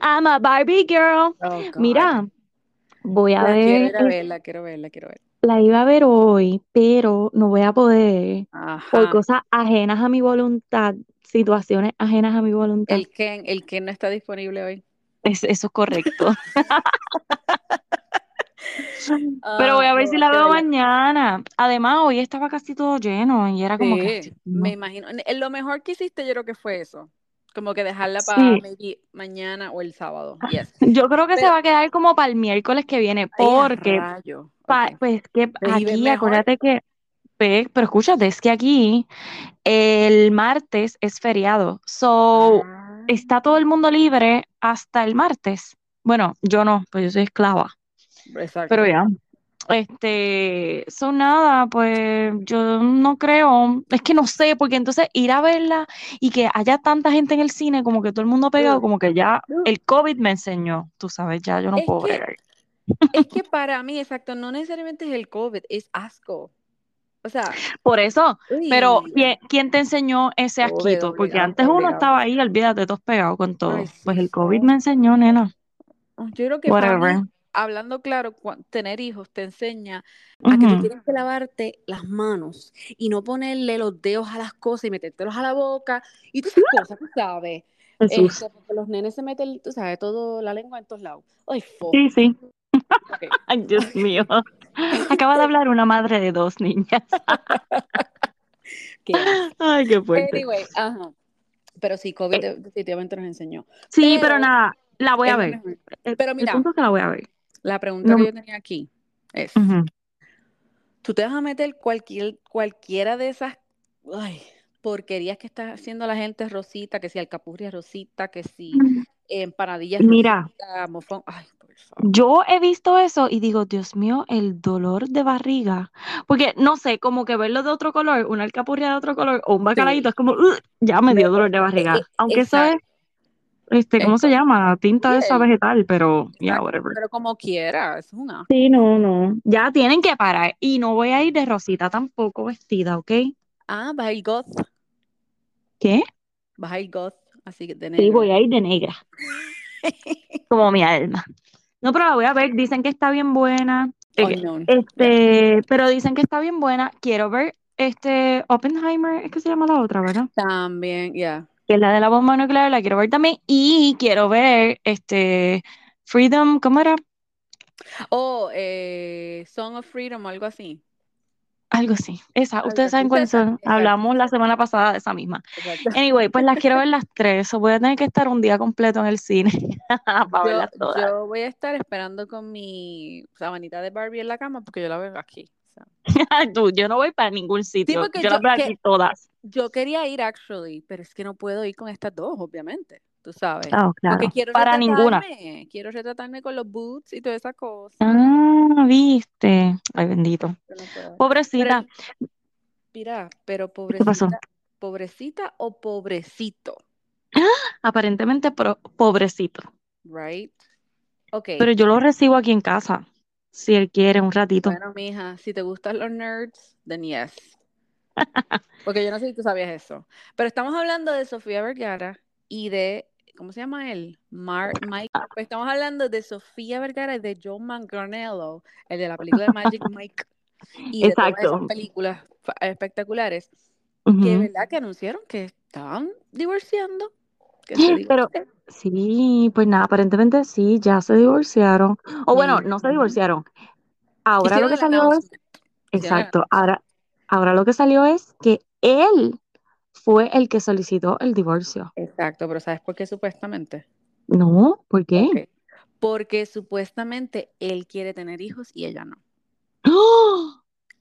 I'm a Barbie girl. Oh. Mira, voy a La quiero ver, ir a ver, la quiero ver, la quiero ver. la iba a ver hoy, pero no voy a poder por cosas ajenas a mi voluntad, situaciones ajenas a mi voluntad. El Ken, el Ken no está disponible hoy. Es, eso es correcto. Pero voy Ah, a ver no, si la veo mañana. Además, hoy estaba casi todo lleno y era como que, Sí, me imagino. Lo mejor que hiciste yo creo que fue eso. Como que dejarla Sí. para maybe mañana o el sábado. Yes. Yo creo que se va a quedar como para el miércoles que viene, porque pa- pues que Pues, ¿y ves aquí, acuérdate que, pero escúchate, es que aquí el martes es feriado, so Ah, está todo el mundo libre hasta el martes. Bueno, yo no, pues yo soy esclava, exacto. pero ya. Este, son nada, pues yo no creo, es que no sé, porque entonces ir a verla y que haya tanta gente en el cine, como que todo el mundo pegado, como que ya el COVID me enseñó, tú sabes, ya yo no Es puedo que- bregar. Es que para mí, exacto, no necesariamente es el COVID, es asco. O sea, Por eso, pero uy, ¿quién, quién te enseñó ese asquito? Porque obligado, antes uno estaba ahí, olvídate, todos pegados con todo. Ay, sí, Pues el sí. COVID me enseñó, nena. Yo creo que para Whatever. mí, hablando claro, tener hijos te enseña a que tú tienes que lavarte las manos y no ponerle los dedos a las cosas y metértelos a la boca y todas esas cosas, tú sabes. Este, porque los nenes se meten, tú sabes, todo la lengua en todos lados. Ay. Sí, sí. Ay, Dios mío. Acaba de hablar una madre de dos niñas. Qué. Ay, qué fuerte. Anyway, ajá. Pero sí, COVID de- definitivamente nos enseñó. Sí, pero pero nada, la voy a ver. El, Pero el mira, punto es que la voy a ver. La pregunta No- que yo tenía aquí es, Ujú. ¿tú te vas a meter cualquier, cualquiera de esas ay, porquerías que está haciendo la gente rosita, que si alcapurria rosita, que si empanadillas Mira. rosita, mofón? Ay, por favor. Yo he visto eso y digo, Dios mío, el dolor de barriga. Porque no sé, como que verlo de otro color, una alcapurria de otro color o un bacalaíto, es como, "Ugh", ya me dio dolor de barriga. eh, Aunque eso es, exacto. Este, ¿cómo se llama? Tinta de Sí, esa vegetal, pero, ya, whatever. Pero como quiera, es un asco. Sí, no, no. Ya tienen que parar. Y no voy a ir de rosita tampoco vestida, ¿ok? Ah, vas a ir goth, ¿Qué? vas a ir goth, así que de Sí, negro. voy a ir de negra, como mi alma. No, pero la voy a ver. Dicen que está bien buena. Eh, no. Este, pero dicen que está bien buena. Quiero ver este Oppenheimer, es que se llama la otra, ¿verdad? También, ya. Que es la de la bomba nuclear, la quiero ver también. Y quiero ver este Freedom, ¿cómo era? Oh, eh, Song of Freedom o algo así. Algo así. Esa, Algo ustedes saben cuáles son. Hablamos la semana pasada de esa misma. Exacto. Anyway, pues las quiero ver las tres. o voy a tener que estar un día completo en el cine para Yo, verlas todas. yo voy a estar esperando con mi sabanita de Barbie en la cama porque yo la veo aquí. Tú, yo no voy para ningún Sí, sitio. porque Yo yo, las aquí todas. yo quería ir actually, pero es que no puedo ir con estas dos, obviamente. Tú sabes. Ah, claro. Porque quiero Para ninguna. retratarme. Quiero retratarme con los boots y toda esa cosa. Ah, viste. Ay, bendito. No puedo. Pero, Pobrecita. mira, pero ¿Qué pasó? pobrecita, pobrecita o pobrecito, Aparentemente pro- pobrecito. right? Ok. Pero yo lo recibo aquí en casa. Si él quiere, un ratito. Bueno, mija, si te gustan los nerds, then yes. Porque yo no sé si tú sabías eso. Pero estamos hablando de Sofía Vergara y de, ¿cómo se llama él? Mar Mike. Pues estamos hablando de Sofía Vergara y de Joe Manganiello, el de la película de Magic Mike. Y de todas Exacto. esas películas espectaculares Ujú. que, ¿verdad? Que anunciaron que estaban divorciando. Que se Pero sí, pues nada, aparentemente sí, ya se divorciaron. O bueno, no se divorciaron. Ahora lo que salió es, exacto, ahora, ahora lo que salió es que él fue el que solicitó el divorcio. Exacto, pero ¿sabes por qué supuestamente? No, ¿por qué? Porque supuestamente él quiere tener hijos y ella no. ¡Oh!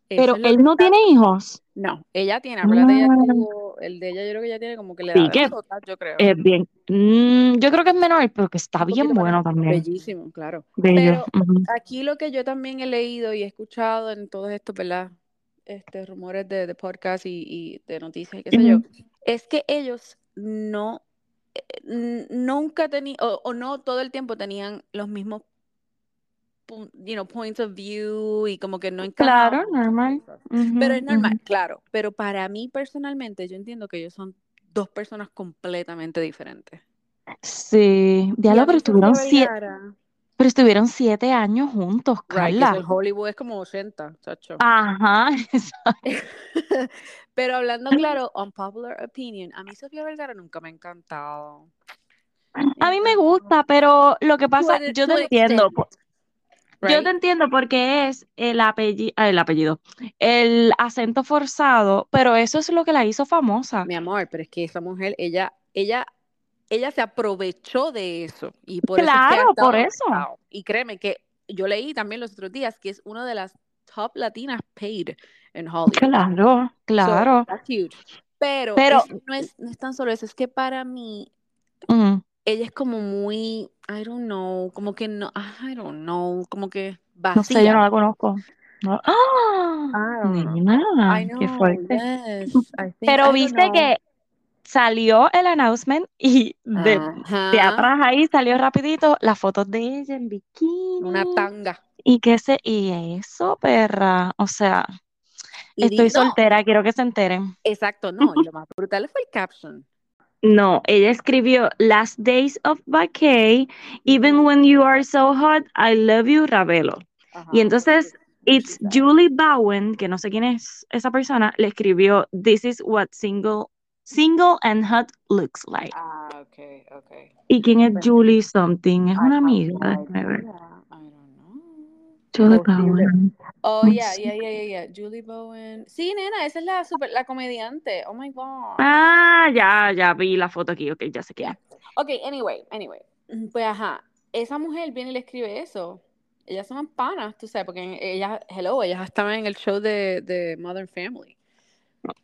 Pero él no está- tiene hijos. No, ella tiene, ella Ah. tuvo, el de ella yo creo que ella tiene como que le Sí, da de que nosotras, yo creo. es bien. Mm, yo creo que es menor, pero que está bien bueno también. Bellísimo, claro. Bello. Pero aquí lo que yo también he leído y he escuchado en todos estos, ¿verdad? Este, rumores de, de podcast y, y de noticias y qué sé yo, es que ellos no, eh, nunca tenían, o, o no todo el tiempo tenían los mismos, you know, points of view y como que no encajaban Claro, normal. Pero es normal, claro. Pero para mí personalmente, yo entiendo que ellos son dos personas completamente diferentes. Sí, diablo, pero estuvieron siete, pero estuvieron siete años juntos, right, Carla. en Hollywood es como 80, chacho. Ajá, exacto. Pero hablando claro, unpopular opinion, a mí Sofía Vergara nunca me ha encantado. A mí me gusta, pero lo que pasa, yo te entiendo, extent, yo te entiendo porque es el apellido, el apellido, el acento forzado, pero eso es lo que la hizo famosa. Mi amor, pero es que esa mujer, ella, ella, ella se aprovechó de eso y por eso es que ha Claro, estado por eso. Y créeme que yo leí también los otros días que es una de las top latinas paid en Hollywood. Claro, So, claro. that's huge. Pero, Pero, no, es, no es tan solo eso, es que para mí mm, ella es como muy, I don't know, como que no, I don't know, como que no sé, yo no vacía. la conozco. No- ¡Ah! Know. Nena, qué fuerte. yes, I think, Pero viste que salió el announcement y de, de atrás ahí salió rapidito las fotos de ella en una bikini tanga. y que se, y eso, perra, o sea, Y di- estoy no, soltera, quiero que se enteren. exacto, no, y lo más brutal fue el caption. No, ella escribió Last Days of Vacay, Even When You Are So Hot, I Love You, Ravelo. Y entonces, it's? Julie Bowen, que no sé quién es esa persona, le escribió This is what single, single and hot looks like. Ah, okay, okay. ¿Y quién es Pues, Julie something? Es una amiga, no déjame ver. idea. I don't know. Julie. Bowen. Oh, yeah, yeah, yeah, yeah, yeah. Julie Bowen. Sí, nena, esa es la super, la comediante. Oh my gosh. Ah, ya, ya vi la foto aquí, ok, ya sé quién. Yeah. Okay, anyway, anyway. Pues ajá, esa mujer viene y le escribe eso. Ellas son panas, tú sabes, porque ellas, hello, ellas estaban en el show de, de Modern Family.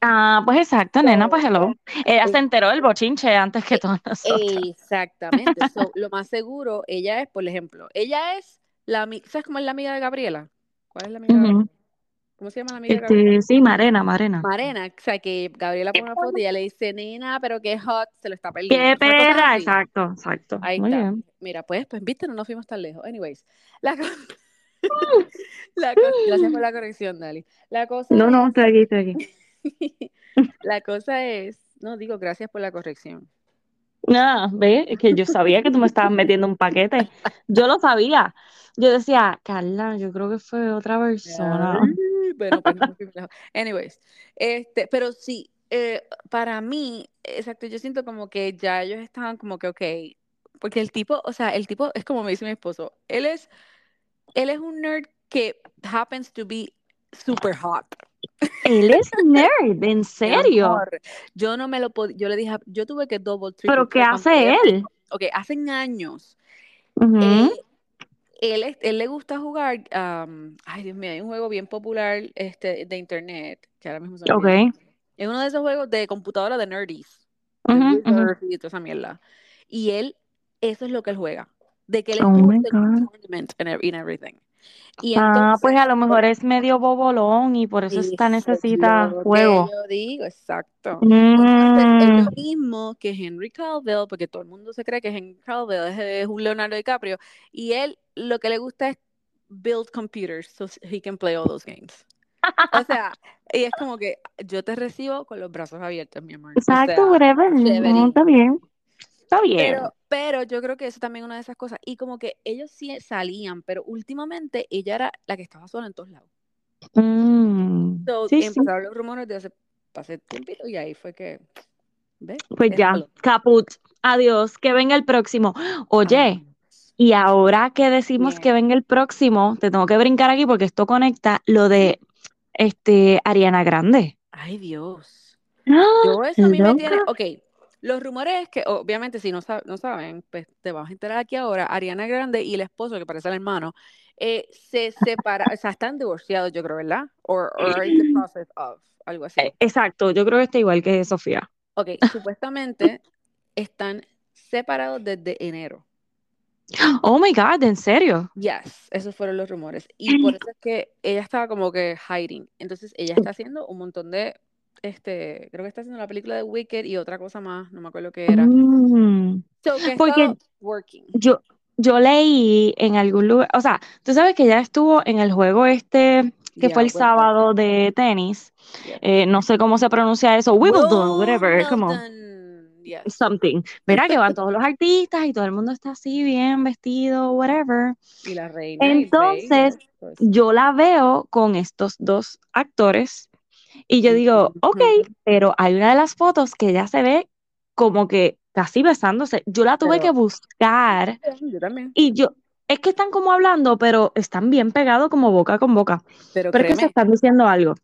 Ah, pues exacto, nena, pues hello. Ella eh, se enteró del bochinche antes que eh, todos nosotros. exactamente. So, lo más seguro, ella es, por ejemplo, ella es la, ¿sabes cómo es la amiga de Gabriela? ¿Cuál es la amiga de. Gabriela? ¿Cómo se llama la amiga de Gabriela? Este, sí, Marena, Marena. Marena, o sea, que Gabriela pone una foto y ella le dice, nena, pero qué hot, se lo está ¡Qué perdiendo. Cosa perra! Exacto, exacto. Ahí Muy está. bien. Mira, pues, pues, viste, no nos fuimos tan lejos. Anyways, la, co- la cosa, gracias por la corrección, Dali. La cosa No, no, es, estoy aquí, estoy aquí. la cosa es, no digo gracias por la corrección. Nada, ve, es que yo sabía que tú me estabas metiendo un paquete. Yo lo sabía. Yo decía, Carla, yo creo que fue otra persona. Ay, Bueno, pues lejos. Anyways, este, pero sí, eh, para mí, exacto, yo siento como que ya ellos estaban como que, ok, porque el tipo, o sea, el tipo es como me dice mi esposo, él es, él es un nerd que happens to be super hot. Él es nerd, en serio. yo no me lo podía, yo le dije, yo tuve que double, triple Pero ¿qué hace él? Ok, hace años, Ujú, eh, él, es- él le gusta jugar, um, ay Dios mío, hay un juego bien popular este, de internet, que ahora mismo se me Ok. olvida. Es uno de esos juegos de computadora de nerdies, de Ujú, ujú. Wizards y toda esa mierda. Y él, eso es lo que él juega, de que él Oh my en and everything. Y Ah, pues a entonces, lo mejor es medio bobolón y por eso está es necesita juego. yo digo, exacto. Entonces, es Mm, lo mismo que Henry Cavill, porque todo el mundo se cree que Henry Cavill es, es un Leonardo DiCaprio, y él lo que le gusta es build computers so he can play all those games. O sea, y es como que yo te recibo con los brazos abiertos, mi amor. O Exacto, sea, whatever. No, está bien. Está bien. Pero, pero yo creo que eso también es una de esas cosas. Y como que ellos sí salían, pero últimamente ella era la que estaba sola en todos lados. Mm, So, sí, sí. empezaron los rumores de hace, hace tiempito y ahí fue que, ¿ves? Pues ya, caput. Adiós, que venga el próximo. Oye, y ahora que decimos que venga el próximo, te tengo que brincar aquí porque esto conecta lo de este Ariana Grande. Ay, Dios. ¡Ah! Yo eso a mí me tiene, ok, los rumores es que, obviamente, si no, sab- no saben, pues te vas a enterar aquí ahora, Ariana Grande y el esposo, que parece el hermano, eh, se separaron, o sea, están divorciados, yo creo, ¿verdad? Or, or are in the process of, algo así. Eh, Exacto, yo creo que está igual que Sofía. Ok, supuestamente están separados desde enero. Oh my God, ¿en serio? Yes, esos fueron los rumores. Y por eso es que ella estaba como que hiding. Entonces ella está haciendo un montón de, este, creo que está haciendo la película de Wicked y otra cosa más, no me acuerdo qué era. Mm, So que Porque working. yo, yo leí en algún lugar, o sea, tú sabes que ya estuvo en el juego este que Yeah, fue el Wimbledon. sábado de tenis. Yeah. Eh, no sé cómo se pronuncia eso, Wimbledon, whatever, como. Wimbledon. Yes. something. Verá que van todos los artistas y todo el mundo está así bien vestido, whatever. Y la reina. rey, Entonces, eso. yo la veo con estos dos actores y yo digo, ok, pero hay una de las fotos que ya se ve como que casi besándose. Yo la tuve Pero- que buscar Yo también. y yo, es que están como hablando, pero están bien pegados como boca con boca. Pero, Pero es que se están diciendo algo.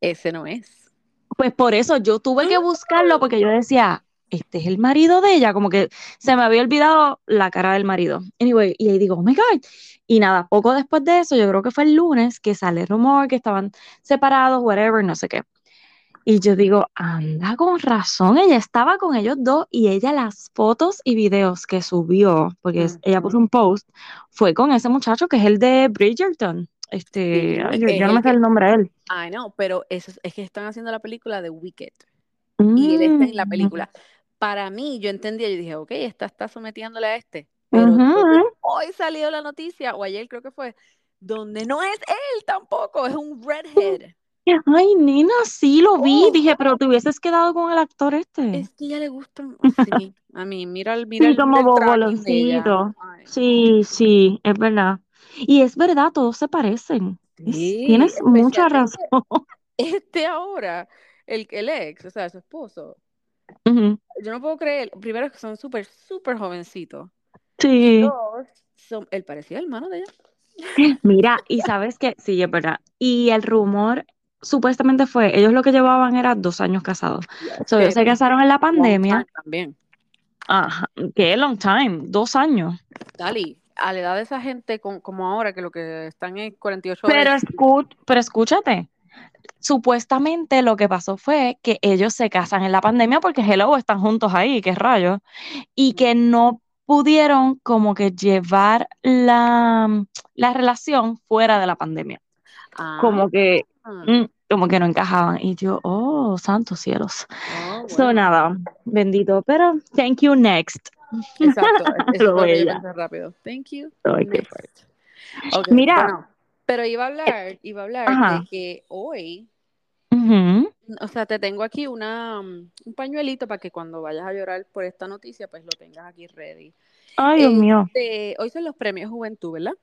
ese no es. Pues por eso yo tuve que buscarlo porque yo decía, este es el marido de ella, como que se me había olvidado la cara del marido. Anyway, y ahí digo, oh my God. Y nada, poco después de eso, yo creo que fue el lunes que sale el rumor que estaban separados, whatever, no sé qué. Y yo digo, anda con razón, ella estaba con ellos dos y ella las fotos y videos que subió, porque ella puso un post, fue con ese muchacho que es el de Bridgerton. Este, Sí, ay, yo, yo no me sé el nombre de él. Ay, no, pero es, es que están haciendo la película de Wicked. Y él está en la Mm. película. Para mí, yo entendía, yo dije, ok, esta está sometiéndole a este. Pero hoy salió la noticia, o ayer creo que fue, donde no es él tampoco, es un redhead. Ay, nena, sí lo vi. Oh. Dije, pero te hubieses quedado con el actor este. Es que ya le gustan, sí, a mí, mira el, mira Sí, el, como boboloncito. Sí, sí, es verdad. Y es verdad, todos se parecen. Sí, tienes mucha razón. Este ahora, el, el ex, o sea, su esposo, Ujú, yo no puedo creer, primero que son súper, súper jovencitos. Sí. Dos, son, él parecía hermano de ella. Mira, y sabes que, sí, es verdad. Y el rumor supuestamente fue, ellos lo que llevaban era dos años casados. So, ellos se casaron en la pandemia. También. Ajá, qué long time, dos años. Dali, a la edad de esa gente con- como ahora, que lo que están en 48 Pero, horas. escu- pero escúchate, supuestamente lo que pasó fue que ellos se casan en la pandemia porque hello, están juntos ahí, qué rayos, y que no pudieron como que llevar la, la relación fuera de la pandemia, Ah, como que, ah, mm, como que no encajaban. Y yo, oh, santos cielos. oh, So nada, bendito, pero thank you next. Exacto, eso que pensé rápido. Thank you. Next. Mira. bueno, pero iba a hablar, iba a hablar Ajá. de que hoy, Ujú. o sea, te tengo aquí una, um, un pañuelito para que cuando vayas a llorar por esta noticia, pues lo tengas aquí ready. Ay, Dios mío. Este, hoy son los premios Juventud, ¿verdad?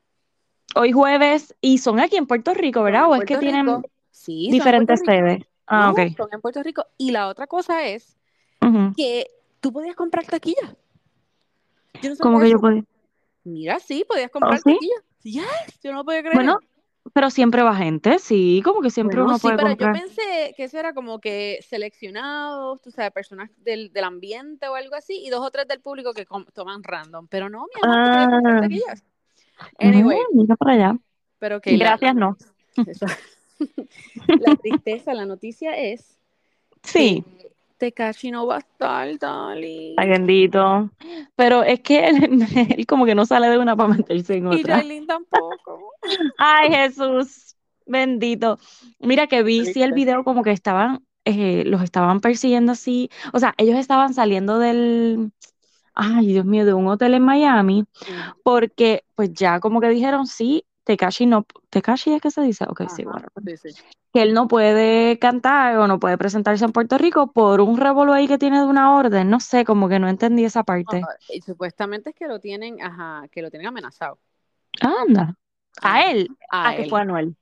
Hoy jueves, y son aquí en Puerto Rico, ¿verdad? ¿O es que tienen. Sí, diferentes sedes? Ah, No, ok. son en Puerto Rico. Y la otra cosa es que tú podías comprar taquilla. Yo no ¿Cómo sabía que yo puedo? Mira, sí, podías comprar sí? taquilla. Yes, yo no lo podía creer. Bueno, pero siempre va gente, sí, como que siempre Bueno, uno sí, puede pero comprar. yo pensé que eso era como que seleccionados, tú sabes, personas del, del ambiente o algo así, y dos o tres del público que toman random. Pero no, mi amor, tú Ah. Anyway, mira para allá. pero que la- Gracias, no. Eso. la tristeza, la noticia es Sí, que Tekashi no va a estar, Dali. ay bendito. Pero es que él, él como que no sale de una para meterse en Y otra. Jailin tampoco. Ay, Jesús, bendito. Mira que vi sí el video como que estaban, eh, los estaban persiguiendo así. O sea, ellos estaban saliendo del, ay, Dios mío, de un hotel en Miami, porque pues ya como que dijeron, sí, Tekashi no, Tekashi es que se dice, ok, sí, bueno, que él no puede cantar o no puede presentarse en Puerto Rico por un revolú ahí que tiene de una orden, no sé, como que no entendí esa parte. Y supuestamente es que lo tienen, ajá, que lo tienen amenazado. Anda, a él, A a que él. fue Anuel.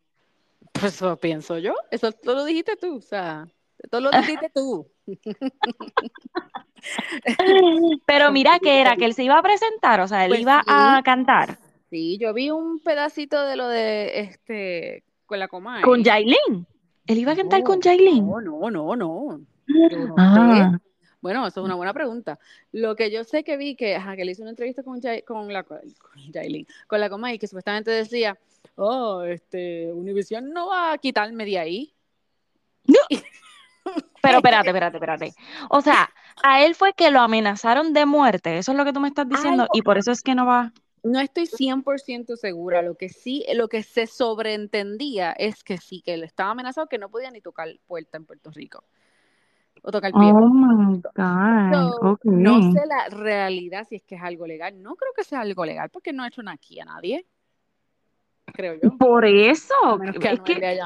Pues eso pienso yo. Eso tú lo dijiste tú, o sea, todo lo dijiste tú. Pero mira que era que él se iba a presentar, o sea, él Pues iba a cantar Sí, yo vi un pedacito de lo de este con la Comay. con Yailin. Él iba a cantar No, con Yailin. No, no, no, no. No Ah. Bueno, eso es una buena pregunta. Lo que yo sé que vi que, ajá, que le hizo una entrevista con, con la con Yailin, con la Comay, que supuestamente decía, oh, este, Univision no va a quitarme de ahí. pero espérate, espérate, espérate. O sea, a él fue que lo amenazaron de muerte, eso es lo que tú me estás diciendo, y por eso es que no va. No estoy 100% segura. Lo que sí, lo que se sobreentendía es que sí, que él estaba amenazado que no podía ni tocar puerta en Puerto Rico. O tocar pie. Oh my God, So. No sé la realidad si es que es algo legal. No creo que sea algo legal porque no ha hecho nada aquí a nadie. Creo yo. Por eso, que es que,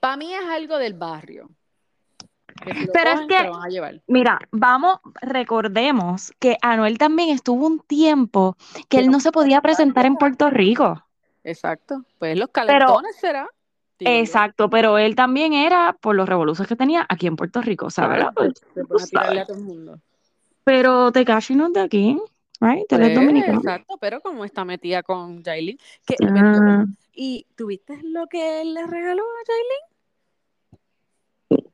Para mí es algo del barrio. Que si lo Pero es que- se lo van a llevar. Mira, vamos, recordemos que Anuel también estuvo un tiempo que él no se podía presentar en Puerto Rico. Exacto. Pues los calentones será. Exacto, pero él también era por los revoluciones que tenía aquí en Puerto Rico, ¿sabes? Claro, Pues, a sabes. a todo el mundo. Pero Tekashi no es de aquí, right? Es Pues, dominicano. exacto, pero como está metida con Jailin. Que, Ah, ¿Y tuviste lo que él le regaló a Jailin?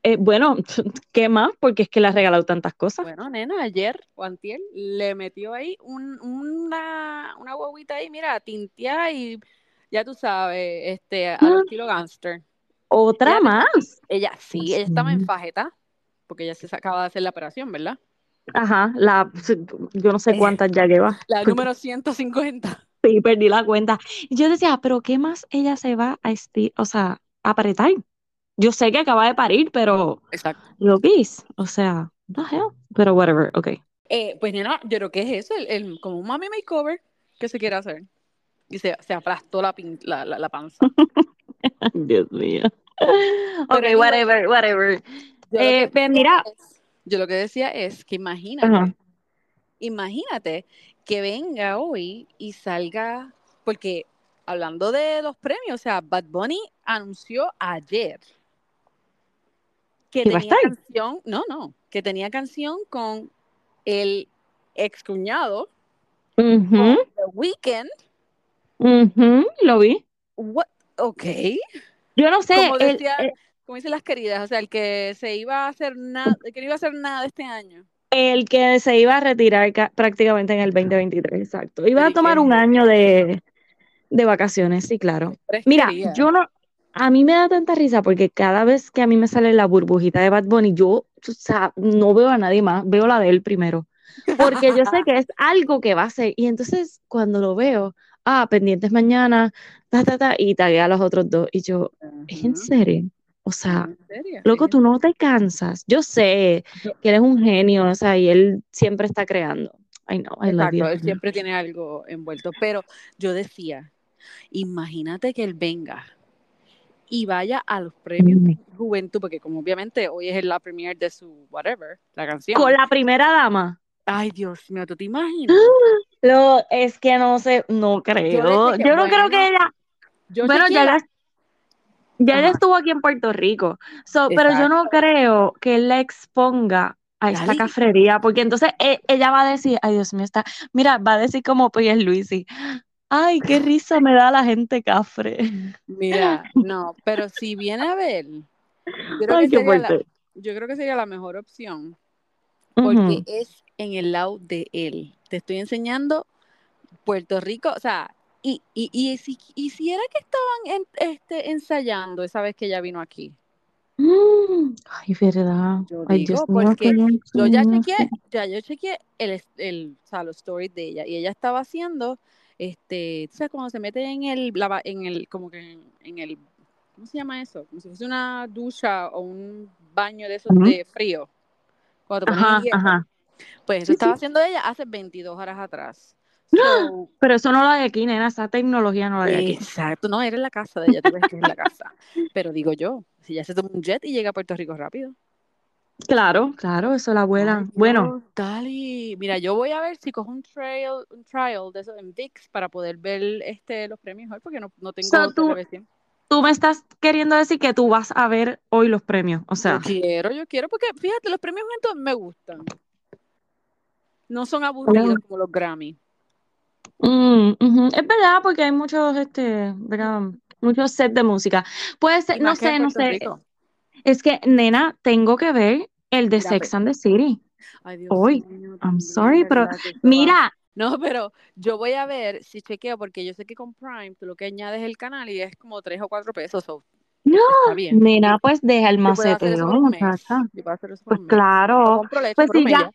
Eh, bueno, ¿qué más? Porque es que le ha regalado tantas cosas. Bueno, nena, ayer o antier le metió ahí un- una, una guaguita ahí, mira, tinteada y ya tú sabes, este, al Ah. estilo gangster. Otra ella- más. Ella sí, ella estaba en fajeta, porque ella se acaba de hacer la operación, ¿verdad? Ajá, la, yo no sé Eh, cuántas ya lleva. La Porque número 150. sí, perdí la cuenta. Yo decía, pero ¿qué más ella se va a o sea, a apretar? Yo sé que acaba de parir, pero Exacto. lo vis, o sea, the hell? Pero whatever, ok. Eh, pues nena, yo creo que es eso, el, el- como un mami makeover que se quiere hacer. Y se, se aplastó la, pin- la, la, la panza. Dios mío. Ok, whatever, whatever. Yo Eh, que pues mira. yo lo que decía es que imagínate, imagínate que venga hoy y salga, porque hablando de los premios, o sea, Bad Bunny anunció ayer que ¿Que iba a tenía canción, no, no, que tenía canción con el ex cuñado, Ujú, The Weeknd. lo vi. What? Ok. Yo no sé, Como decía, el- como dicen las queridas, o sea, el que se iba a hacer nada, que no iba a hacer nada este año. El que se iba a retirar ca- prácticamente en el 2023, exacto. Iba a tomar un año de, de vacaciones, sí, claro. Mira, yo no, a mí me da tanta risa porque cada vez que a mí me sale la burbujita de Bad Bunny, yo, o sea, no veo a nadie más, veo la de él primero. Porque yo sé que es algo que va a hacer. Y entonces cuando lo veo, ah, pendientes mañana, ta, ta, ta, y tagué a los otros dos. Y yo, ¿es en serio? O sea, ¿En serio? Loco, tú no te cansas. Yo sé que él es un genio, o sea, y él siempre está creando. I know, I love you. él siempre tiene algo envuelto. Pero yo decía, imagínate que él venga y vaya a los premios Mm. Juventud, porque como obviamente hoy es la premiere de su whatever, la canción. Con la primera dama. Ay, Dios mío, ¿tú te imaginas? Lo, es que no sé, no creo. Yo, no creo que ella, Yo bueno, ya la- ella, ya ella Ajá. estuvo aquí en Puerto Rico. So, pero yo no creo que él la exponga a esta Dale. cafrería, porque entonces e- ella va a decir, ay Dios mío, está, mira, va a decir como Pierre Luisi, ay, qué risa me da la gente cafre. Mira, no, pero si viene a ver, yo creo, Ay, que sería la, fuerte. yo creo que sería la mejor opción, porque es en el lado de él. Te estoy enseñando Puerto Rico, o sea, y, y, y, si, y si era que estaban en- este, ensayando esa vez que ella vino aquí. Mm, Ay, verdad. Yo Ay, digo, porque Yo ya chequeé, ya yo chequeé el, el, o sea, los stories de ella y ella estaba haciendo, este, tú sabes, cuando se mete en el, la en el, como que en, en el, ¿cómo se llama eso? Como si fuese una ducha o un baño de esos de frío, cuando te pones Ajá. Pues eso Sí, estaba sí. haciendo ella hace 22 horas atrás. ¡Ah! So, Pero eso no lo hay aquí, nena. Esa tecnología no la hay aquí. exacto, no, era en la casa de ella, tú ves que es en la casa. Pero digo yo, si ya se toma un jet y llega a Puerto Rico rápido. Claro, claro, eso la Ay, abuela. Bueno, dale. Mira, yo voy a ver si cojo un trial, un trial de eso en VIX para poder ver este los premios hoy, porque no, no tengo So, tú- tú me estás queriendo decir que tú vas a ver hoy los premios. O Yo sea, quiero, yo quiero, porque fíjate, los premios Juventud me gustan. No son aburridos como los Grammy. mm. Es verdad, porque hay muchos, este, ¿verdad? Muchos sets de música. Puede ser, no sé, no sé. Rico. Es que, nena, tengo que ver el de Mira, Sex and the City. Ay, Dios Hoy. I'm sorry, pero Mira, No, pero yo voy a ver si chequeo, porque yo sé que con Prime tú lo que añades el canal y es como tres o cuatro pesos. so, no, nena, pues deja el mes. muchacha. Pues claro. Pues mes ya.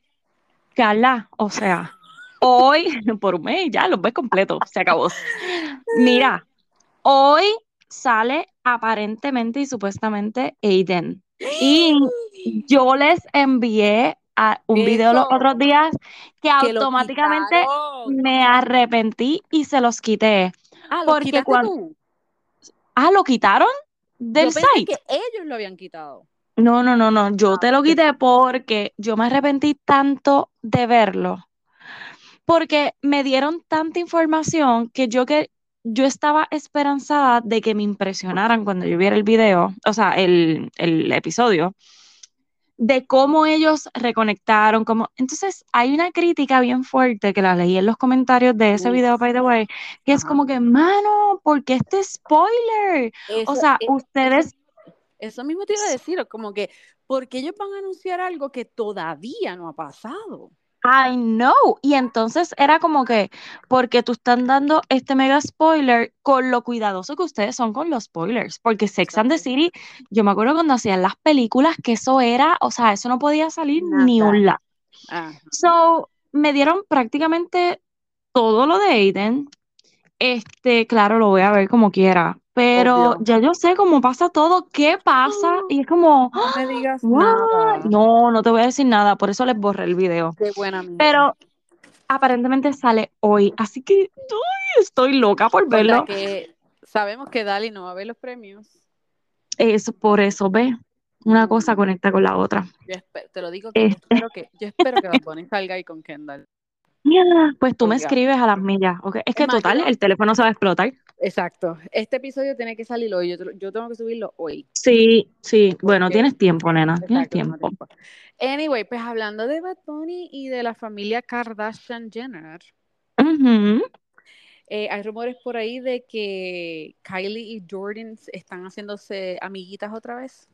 Carla, o sea, hoy, por un mes, ya los ves completos, se acabó. Mira, hoy sale aparentemente y supuestamente Aiden. Y yo les envié a un video los otros días que automáticamente me arrepentí y se los quité. Ah, ¿lo porque cuando- tú? Ah, ¿lo quitaron del Yo pensé site? que ellos lo habían quitado. No, no, no, no. Yo Ah, te lo quité porque yo me arrepentí tanto de verlo. Porque me dieron tanta información que yo que yo estaba esperanzada de que me impresionaran cuando yo viera el video, o sea, el, el episodio, de cómo ellos reconectaron, cómo... Entonces, hay una crítica bien fuerte que la leí en los comentarios de ese Uf. video, by the way, que es como que, mano, ¿por qué este spoiler? O sea, eso- ustedes Eso, eso mismo te iba a decir, como que, porque ellos van a anunciar algo que todavía no ha pasado? I know. Y entonces era como que, porque tú están dando este mega spoiler con lo cuidadoso que ustedes son con los spoilers. Porque Sex and the. City, yo me acuerdo cuando hacían las películas que eso era, o sea, eso no podía salir ni un lado. Ajá. So, me dieron prácticamente todo lo de Aiden. Este, claro, lo voy a ver como quiera. Pero Obvio. ya yo sé cómo pasa todo, qué pasa, y es como, No me digas "What?". nada. No, no te voy a decir nada, por eso les borré el video. Qué buena amiga. Pero aparentemente sale hoy, así que uy, estoy loca por verlo. que sabemos que Dali no va a ver los premios. Es por eso, ve, una cosa conecta con la otra. Yo te lo digo que yo espero que, yo espero que Bad Bunny salga ahí con Kendall. Mierda, Pues tú me escribes a las millas, ¿ok? Es que total, el teléfono se va a explotar. Exacto. Este episodio tiene que salir hoy. Yo, te yo tengo que subirlo hoy. Sí, sí, bueno, tienes tiempo, nena, tienes Exacto, tiempo. tiempo. Anyway, pues hablando de Bad Bunny y de la familia Kardashian Jenner, eh, hay rumores por ahí de que Kylie y Jordan están haciéndose amiguitas otra vez.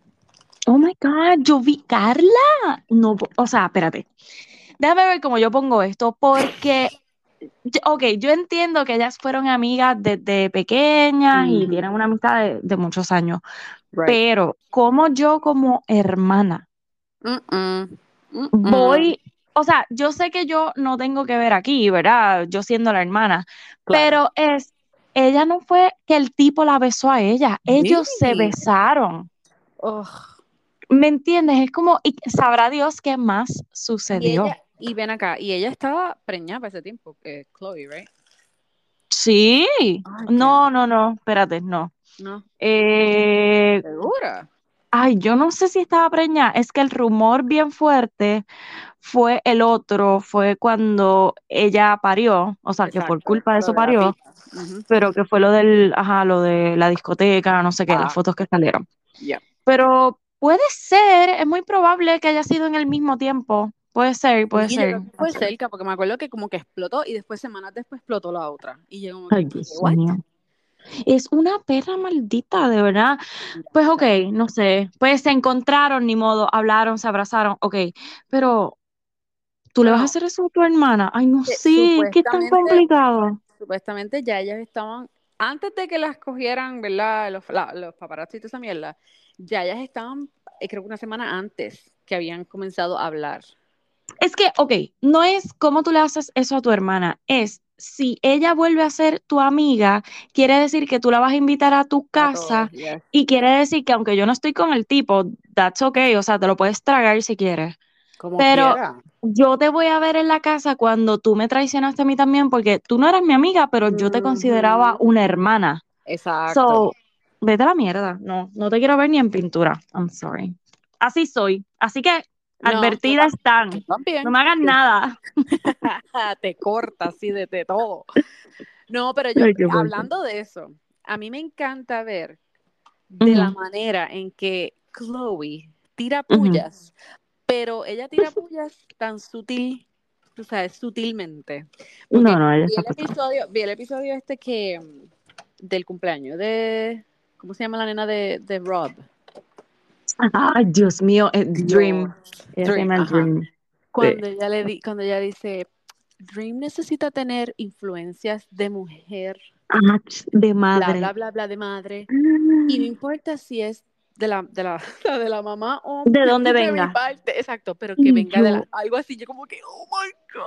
Oh my God, yo vi Carla. No, o sea, espérate. Déjame ver cómo yo pongo esto, porque, ok, yo entiendo que ellas fueron amigas desde pequeñas y tienen una amistad de, de muchos años, Right. pero como yo como hermana voy, o sea, yo sé que yo no tengo que ver aquí, ¿verdad? Yo siendo la hermana, Claro. pero es, ella no fue que el tipo la besó a ella, ellos se besaron. ¿Me entiendes? Es como, y sabrá Dios qué más sucedió. ella, y ven acá, y ella estaba preñada para ese tiempo, que Chloe, right? Sí. Ay, No, no, no, espérate, no. No, Eh, segura. ay, yo no sé si estaba preñada. Es que el rumor bien fuerte fue el otro, fue cuando ella parió, o sea, que por culpa de eso de parió, pero que fue lo del, ajá, lo de la discoteca, no sé qué, Ah. las fotos que salieron. Ya. Pero puede ser, es muy probable que haya sido en el mismo tiempo. Puede ser, puede Y ser. que fue cerca, porque me acuerdo que como que explotó y después semanas después explotó la otra. Y yo como que, Ay, Dios ¿what? Es una perra maldita, de verdad. Pues ok, no sé. Pues se encontraron, ni modo, hablaron, se abrazaron, ok. Pero, ¿tú le vas a hacer eso a tu hermana? Ay, no que sé, es que es tan complicado. Supuestamente ya ellas estaban, antes de que las cogieran, ¿verdad? Los, la- los paparazzi y toda esa mierda, ya ellas estaban, eh, creo que una semana antes que habían comenzado a hablar. Es que, ok, no es cómo tú le haces eso a tu hermana, es si ella vuelve a ser tu amiga, quiere decir que tú la vas a invitar a tu A casa todos, yes. y quiere decir que aunque yo no estoy con el tipo, that's okay, o sea, te lo puedes tragar si quieres. Como Pero- quiera. Yo te voy a ver en la casa cuando tú me traicionaste a mí también, porque tú no eras mi amiga, pero yo te consideraba Ujú. una hermana. Exacto. So, vete a la mierda. No, no te quiero ver ni en pintura. I'm sorry. Así soy. Así que advertidas están. también. No me hagan nada. te corta así de, de todo. No, pero yo, Ay, hablando de eso, a mí me encanta ver de la manera en que Chloe tira pullas, pero ella tira pullas tan sutil, tú sabes, sutilmente. Porque No, no, ella vi está el pasada. episodio, vi el episodio este que mm, del cumpleaños de ¿cómo se llama la nena de, de Rob? Ay, Dios mío, eh, Dream. Ella se Dream, llama. Dream. Cuando ella le di, cuando ella dice Dream necesita tener influencias de mujer, Ah, de bla madre. bla bla bla de madre, Ah. y no importa si es de la de la, de la mamá o De dónde mi venga. parte, exacto, pero que venga de la- algo así, yo como que oh my god.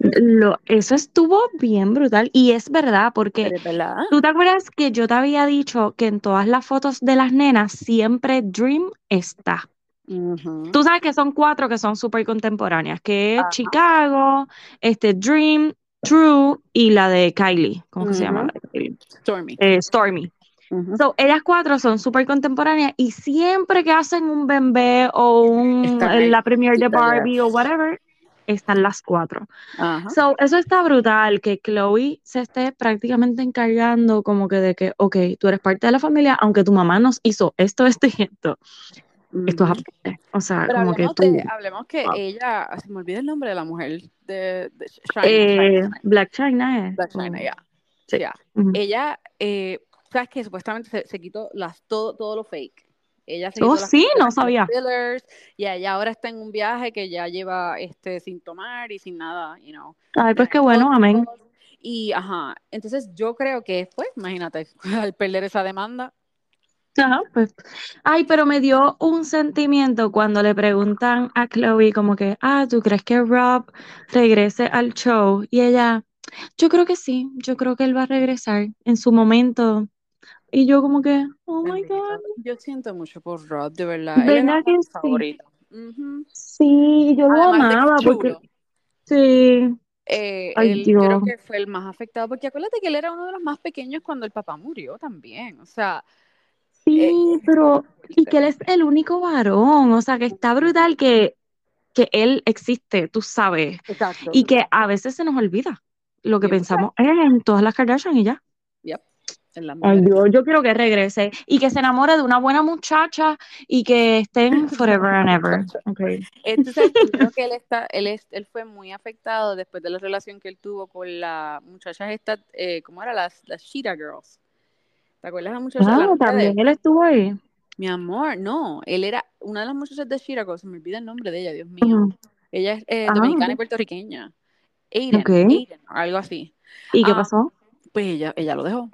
Lo, eso estuvo bien brutal. Y es verdad, porque Pero es verdad. ¿Tú te acuerdas que yo te había dicho que en todas las fotos de las nenas siempre Dream está? Tú sabes que son cuatro que son súper contemporáneas, que es Ajá. Chicago, este Dream, True y la de Kylie. ¿Cómo que se llama? Stormy. Eh, Stormy. So, ellas cuatro son súper contemporáneas y siempre que hacen un bebé o un, ahí, la premiere de Barbie o whatever, están las cuatro. Ajá. So, eso está brutal, que Chloe se esté prácticamente encargando como que de que, ok, tú eres parte de la familia, aunque tu mamá nos hizo esto, esto y esto. Esto es. O sea, Pero como que tú... de, hablemos que wow. ella, se me olvida el nombre de la mujer, de, de China, Eh, China. Black China es. Black China, ya. Sí. Ya. Ujú. Ella, eh, sabes que supuestamente se, se quitó las, todo, todo lo fake. Ella se Oh, sí, no sabía. fillers, y ella ahora está en un viaje que ya lleva este sin tomar y sin nada, you know. Ay, pues qué bueno, amén. Y ajá, entonces yo creo que pues, imagínate, al perder esa demanda, Ajá, pues. Ay, pero me dio un sentimiento cuando le preguntan a Chloe como que, ah, ¿tú crees que Rob regrese al show? Y ella, yo creo que sí, yo creo que él va a regresar en su momento. Y yo como que, oh my. God, Yo siento mucho por Rob, de verdad. Él era ¿verdad uno que de mis sí? yo lo Además que amaba es porque, sí, eh, ay él creo que fue el más afectado, porque acuérdate que él era uno de los más pequeños cuando el papá murió también, o sea, eh, sí, pero, y que él es el único varón, o sea, que está brutal que, que él existe, tú sabes, exacto, y que a veces se nos olvida lo que pensamos es en todas las Kardashian y ya. En las Ay. Dios, yo quiero que regrese y que se enamore de una buena muchacha y que estén forever and ever. Okay. Yo creo que él está, él es, él fue muy afectado después de la relación que él tuvo con la muchacha esta, eh, ¿cómo era? Las, las Cheetah Girls. ¿Te acuerdas de la muchacha? La Ah, también él. él estuvo ahí. Mi amor, no, él era una de las muchachas de Cheetah Girls, se me olvida el nombre de ella, Dios mío. Ella es eh, Ah, dominicana y puertorriqueña. Aiden, Ok. Aiden, algo así. ¿Y qué Ah, pasó? pues ella, ella lo dejó.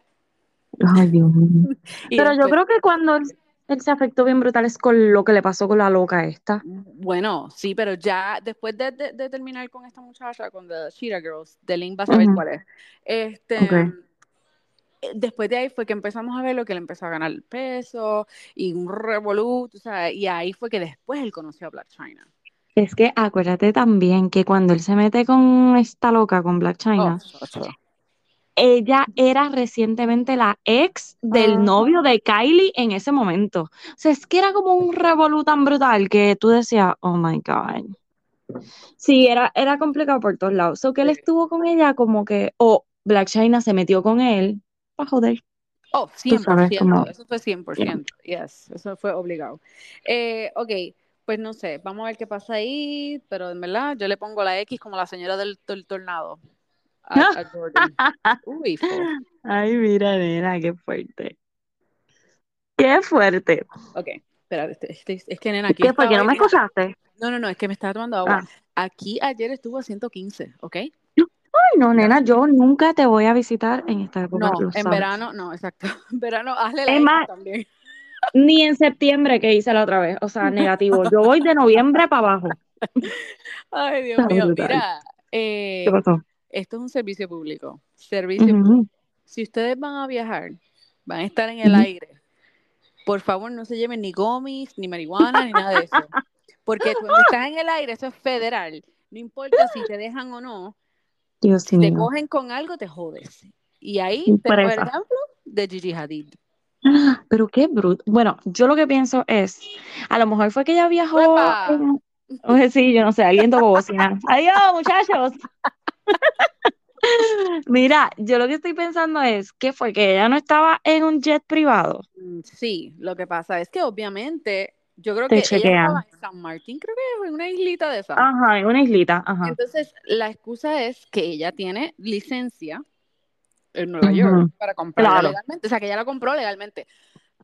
Ay, Dios mío. Pero yo creo que cuando él, él se afectó bien brutal es con lo que le pasó con la loca esta. bueno, sí, pero ya después de, de- de terminar con esta muchacha, con The Cheetah Girls, Delin va a saber cuál es. Este, eh, después de ahí fue que empezamos a ver lo que él empezó a ganar peso y un revolú, y ahí fue que después él conoció a Black China. Es que acuérdate también que cuando él se mete con esta loca, con Black Oh, China, chacho. Ella era recientemente la ex del Ajá. novio de Kylie en ese momento. O sea, es que era como un revolú tan brutal que tú decías, oh my God. Sí, era, era complicado por todos lados. So que él estuvo con ella como que, o Black China se metió con él para joder. Oh, Tú sabes 100%, cómo. eso fue 100%, yes, eso fue obligado. Eh, ok, pues no sé, vamos a ver qué pasa ahí, pero en verdad yo le pongo la X como la señora del, del tornado a, a Jordan. Uy, fo. Ay, mira, nena, qué fuerte. Qué fuerte. Ok, espérate, este- este- es que nena, aquí ¿Qué? ¿Que estaba, no me escuchaste? no, no, no, es que me estaba tomando agua. Ah. Aquí ayer estuvo a 115, ¿ok? Ay, no, nena, yo nunca te voy a visitar en esta época, No, en sabes. verano, no, exacto, en verano hazle la Es X más, también. ni en septiembre que hice la otra vez, o sea, negativo. Yo voy de noviembre para abajo. Ay, Dios Está mío, brutal. mira, ¿Qué eh, pasó? Esto es un servicio público, servicio público. Si ustedes van a viajar, van a estar en el aire, por favor no se lleven ni gomis, ni marihuana, ni nada de eso. Porque cuando estás en el aire, eso es federal. No importa si te dejan o no, Dios si te mío. cogen con algo, te jodes. Y ahí tenemos el ejemplo de Gigi Hadid. Ah, Pero qué bruto. Bueno, yo lo que pienso es, a lo mejor fue que ella viajó en... Oye, sí, yo no sé, alguien tocó bocina. Adiós, muchachos. Mira, yo lo que estoy pensando es que fue que ella no estaba en un jet privado. Mm, Sí, lo que pasa es que obviamente, yo creo Te que ella estaba en San Martín, creo que en una islita de esa. Ajá, en una islita, ajá. Entonces, la excusa es que ella tiene licencia en Nueva York para comprarla Claro. legalmente, o sea, que ella la compró legalmente.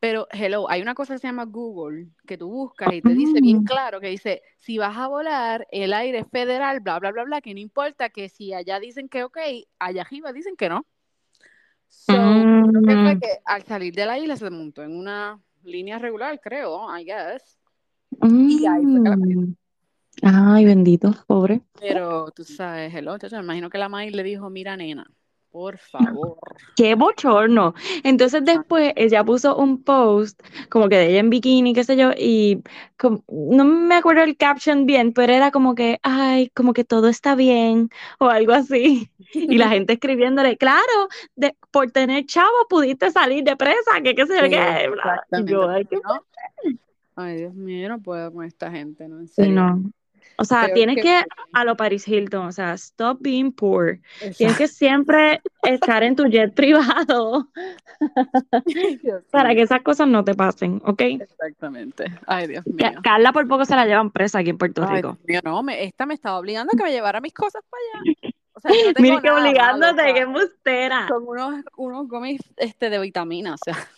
Pero, hello, hay una cosa que se llama Google, que tú buscas y te dice bien Mm, claro, que dice, si vas a volar, el aire es federal, bla, bla, bla, bla, que no importa que si allá dicen que ok, allá arriba dicen que no. So, yo creo que fue mm, que al salir de la isla se montó en una línea regular, creo, I guess. Y ahí fue que la mm. Ay, bendito, pobre. Pero tú sabes, hello, chacho, me imagino que la maíz le dijo, mira, nena, Por favor. Qué bochorno. Entonces después ella puso un post como que de ella en bikini, qué sé yo, y no me acuerdo el caption bien, pero era como que, ay, como que todo está bien o algo así. Y la gente escribiéndole, claro, de, por tener chavo pudiste salir de presa, que qué sé yo Sí, qué. bla". Yo, ay, qué ¿no? Ay, Dios mío, yo no puedo con esta gente, ¿no? En Sí, no. O sea, tienes que que, a lo Paris Hilton, o sea, stop being poor. Tienes que siempre estar en tu jet privado para que esas cosas no te pasen, ¿ok? Exactamente. Ay, Dios mío. Carla por poco se la llevan presa aquí en Puerto Ay, Rico. Dios mío, no, me, esta me estaba obligando a que me llevara mis cosas para allá. O sea, no Mira que nada malo, o obligándote, sea, qué embustera. son unos, unos gomis este, de vitaminas, o sea.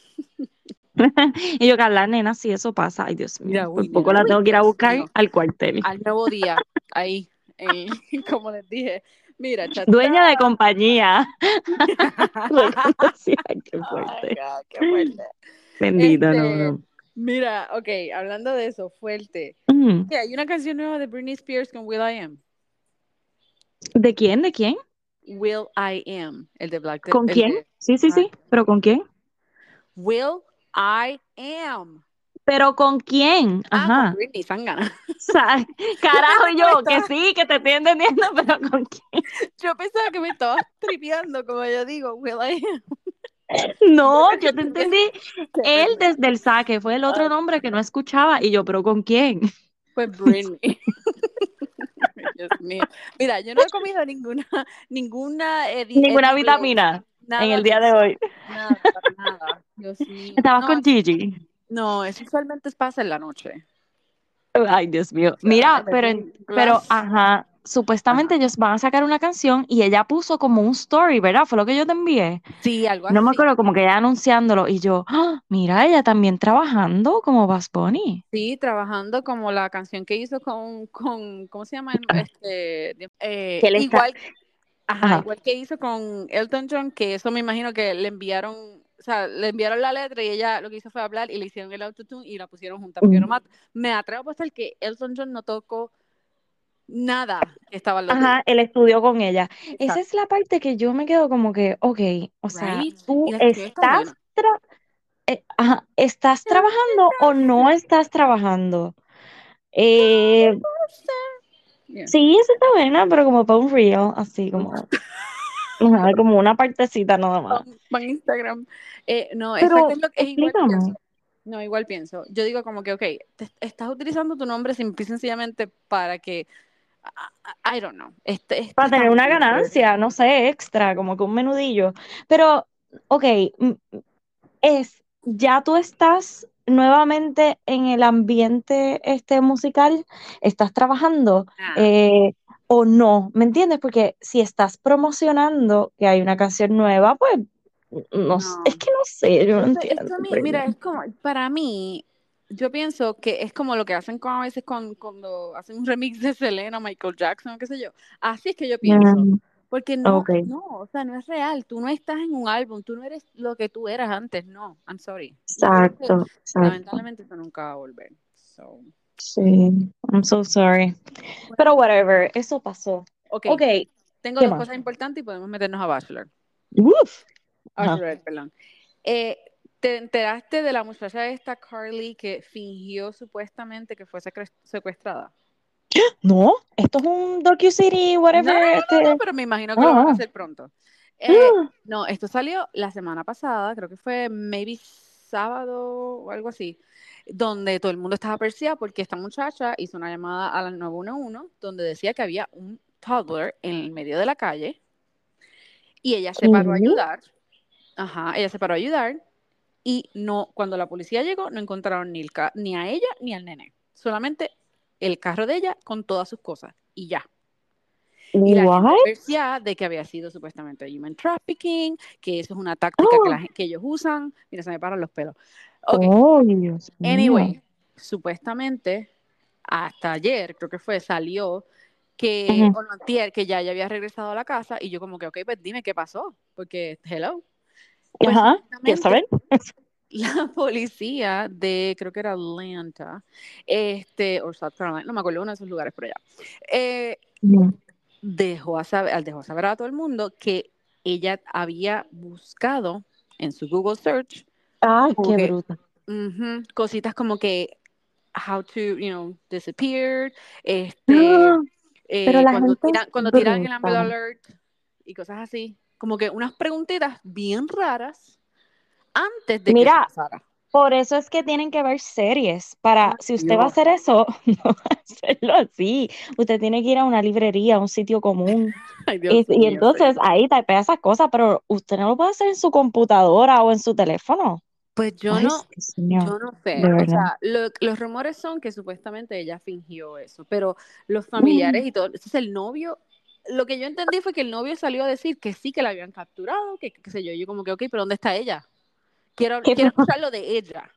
Y yo, Carla, nena, si eso pasa, ay Dios mío, por uy, poco nena, la uy, tengo que ir a buscar al cuartel. Al nuevo día, ahí, como les dije. Mira, cha, Dueña de compañía. Qué fuerte. Qué fuerte. Bendito, no, Este, no. mira, ok, hablando de eso, fuerte. Mm. Hay una canción nueva de Britney Spears con Will I Am. ¿De quién? ¿De quién? Will I Am, el de Black. ¿Con quién? de- Sí, sí, sí, pero ¿con quién? Will I Am. ¿Pero con quién? Ah, Ajá. con Britney Sangana. Carajo, yo, que sí, que te estoy entendiendo, pero ¿con quién? Yo pensaba que me estaba tripeando, como yo digo, Will I Am. No, yo te entendí. Él desde el saque fue el otro Ay. nombre que no escuchaba y yo, pero ¿con quién? Pues Britney. Dios mío. Mira, yo no he comido ninguna, ninguna, edi- Ninguna edible, vitamina nada en el día de hoy. Nada, nada. Dios mío. Estabas No, con Gigi. no, eso usualmente pasa en la noche. Ay, Dios mío. Mira, pero, pero, ajá, supuestamente ellos van a sacar una canción y ella puso como un story, ¿verdad? Fue lo que yo te envié. Sí, algo No me así. acuerdo, como que ella anunciándolo y yo, ¡ah! mira, ella también trabajando como Bad Bunny. Sí, trabajando como la canción que hizo con, con ¿cómo se llama? Este, eh, igual, ajá, Ajá. igual que hizo con Elton John, que eso me imagino que le enviaron, o sea, le enviaron la letra y ella lo que hizo fue hablar y le hicieron el autotune y la pusieron juntas. Porque Ujú. no me, at- me atrevo a apostar que Elton John no tocó nada que estaba los Ajá, el estudio con ella. Esa es la parte que yo me quedo como que, ok, o sea, Right. tú estás, tra- eh, ajá, ¿estás trabajando o no estás trabajando? Eh, Yeah. sí, esa está buena, pero como para un reel, así como, ajá, como una partecita nada más. Van- van a Instagram. Eh, no, Pero, es lo que es igual pienso. No, igual pienso. Yo digo como que, ok, te- estás utilizando tu nombre simple y sencillamente para que, I, don't know, este, este Para tener una ganancia, no sé, extra, como que un menudillo. Pero, ok, es, ya tú estás nuevamente en el ambiente este musical, estás trabajando Ah, eh, o no, ¿me entiendes? Porque si estás promocionando que hay una canción nueva, pues no, es que no sé, yo no esto entiendo. mí- mira, es como, para mí, yo pienso que es como lo que hacen con, a veces con, cuando hacen un remix de Selena, Michael Jackson, qué sé yo. Así es que yo pienso. Mm, Porque no, ok. no, o sea, no es real. Tú no estás en un álbum, tú no eres lo que tú eras antes, no. I'm sorry. Exacto, exacto. lamentablemente eso nunca va a volver. So, Sí, I'm so sorry. Pero whatever, eso pasó. ok, Ok, tengo ¿qué dos más? cosas importantes y podemos meternos a Bachelor. Uf. A Ajá. Bachelorette, perdón. Eh, ¿te enteraste de la muchacha esta, Carly, que fingió supuestamente que fue secuestrada? No, esto es un docu-city, whatever. no, no, no, este. no, pero me imagino que lo van a Ah. hacer pronto. Eh, Ah, no, esto salió la semana pasada, creo que fue maybe sábado o algo así, donde todo el mundo estaba perseguida porque esta muchacha hizo una llamada a la 911 donde decía que había un toddler en el medio de la calle y ella se paró a ayudar. Ajá, ella se paró a ayudar y no, cuando la policía llegó, no encontraron ni, el ni a ella ni al nene, solamente el carro de ella con todas sus cosas y ya. Y la gente de que había sido supuestamente human trafficking, que eso es una táctica que, la gen- que ellos usan. Mira, se me paran los pelos. Oh, Dios anyway, supuestamente hasta ayer, creo que fue, salió que, no, antier, que ya, ya había regresado a la casa y yo como que, ok, pues dime qué pasó, porque, hello. Pues Ajá, ¿quieres saber? la policía de, creo que era Atlanta, este, o South Carolina, no me acuerdo, uno de esos lugares por allá, eh, dejó a saber, dejó saber a todo el mundo que ella había buscado en su Google Search Ay, qué que- bruta. cositas como que how to, you know, disappear, este, eh, pero la cuando gente es tiran, cuando tiran el. Amber Alert y cosas así, como que unas preguntitas bien raras antes de Mira, que se pasara. Por eso es que tienen que ver series. Para, si usted va a Dios. hacer eso, no va a hacerlo así. Usted tiene que ir a una librería, a un sitio común. Ay, Dios Y, y mío, entonces ahí tapea esas cosas, pero usted no lo puede hacer en su computadora o en su teléfono. Pues yo Ay, no, Dios yo no sé. O sea, lo- los rumores son que supuestamente ella fingió eso, pero los familiares Mm. y todo, entonces el novio, lo que yo entendí fue que el novio salió a decir que sí, que la habían capturado, que qué sé yo, yo como que, ok, pero ¿dónde está ella? Quiero, ¿Qué quiero fue? escuchar lo de ella.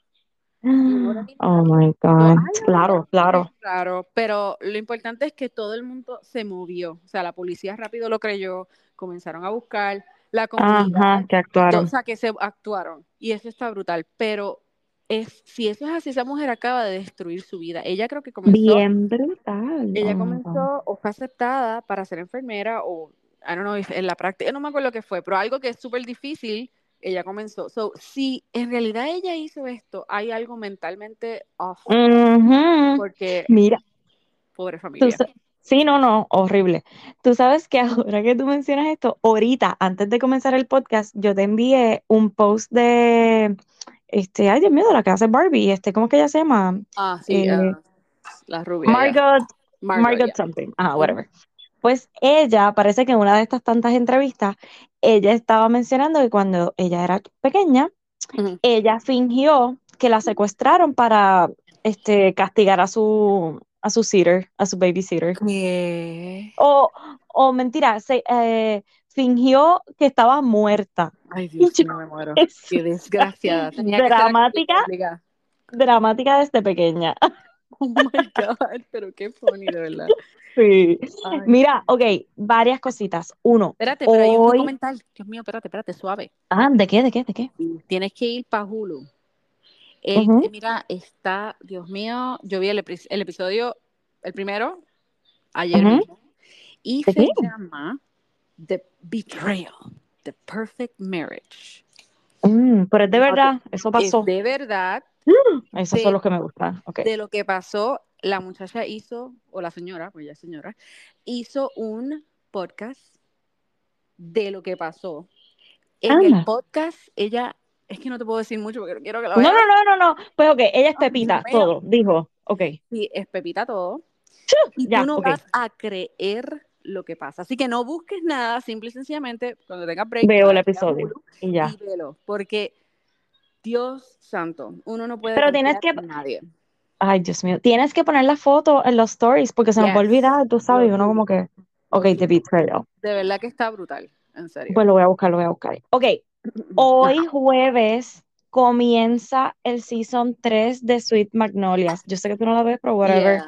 Oh my God. Claro, claro. claro, pero lo importante es que todo el mundo se movió, o sea, la policía rápido lo creyó, comenzaron a buscar, la comunidad Ajá, que o actuaron. sea, que se actuaron. Y eso está brutal. Pero es, si eso es así, esa mujer acaba de destruir su vida. Ella creo que comenzó, Bien brutal. ella Oh comenzó o fue aceptada para ser enfermera o, I don't know, en la práctica, no me acuerdo qué fue, pero algo que es súper difícil, ella comenzó. So, si en realidad ella hizo esto, hay algo mentalmente off, Ujú. porque Mira, pobre familia. sí, no, no, horrible. Tú sabes que ahora que tú mencionas esto, ahorita, antes de comenzar el podcast, yo te envié un post de, este, ay Dios mío, de la que hace Barbie, este, ¿cómo es que ella se llama? Ah, sí, Eh, ah, la rubia. Margot, Margot, Margot something, ah, whatever. Pues ella, parece que en una de estas tantas entrevistas, ella estaba mencionando que cuando ella era pequeña, ella fingió que la secuestraron para, este, castigar a su, a su sitter, a su babysitter. ¿Qué? O, o mentira, se, eh, fingió que estaba muerta. Ay, Dios yo, mío, me muero. es Qué. Tenía actriz dramática, dramática desde pequeña. Oh my God, pero qué funny, de verdad. Sí. Ay. Mira, ok, varias cositas. Uno, Espérate, pero hay un hoy. documental. Dios mío, espérate, espérate, suave. Ah, ¿de qué? ¿De qué? ¿De qué? Tienes que ir para Hulu. El, Ujú. eh, mira, está, Dios mío, yo vi el, el episodio, el primero, ayer Ujú. mismo, y ¿De se qué? llama The Betrayal, The Perfect Marriage. Mm, pero es de verdad, eso Es pasó. de verdad, Esos de son los que me gustan. Ok. de lo que pasó, la muchacha hizo, o la señora, pues ya es señora, hizo un podcast de lo que pasó. En el podcast, ella, es que no te puedo decir mucho porque no quiero que lo No, veas. no, no, no, no. Pues ok, ella es Dios Pepita, mío. todo, dijo. Ok. Sí, es Pepita todo. Y Ya, tú no ok. vas a creer lo que pasa. Así que no busques nada, simple y sencillamente, cuando tengas break, Veo el a episodio y ya. y velo. Porque, Dios santo, uno no puede Pero tienes que, en nadie. Ay, Dios mío, tienes que poner la foto en los stories porque se nos va a olvidar, tú sabes, y uno como que, ok, juro. Betrayal. De verdad que está brutal, en serio. Pues lo voy a buscar, lo voy a buscar. Ok, hoy jueves comienza el season 3 de Sweet Magnolias. Yo sé que tú no la ves, pero whatever. Yeah.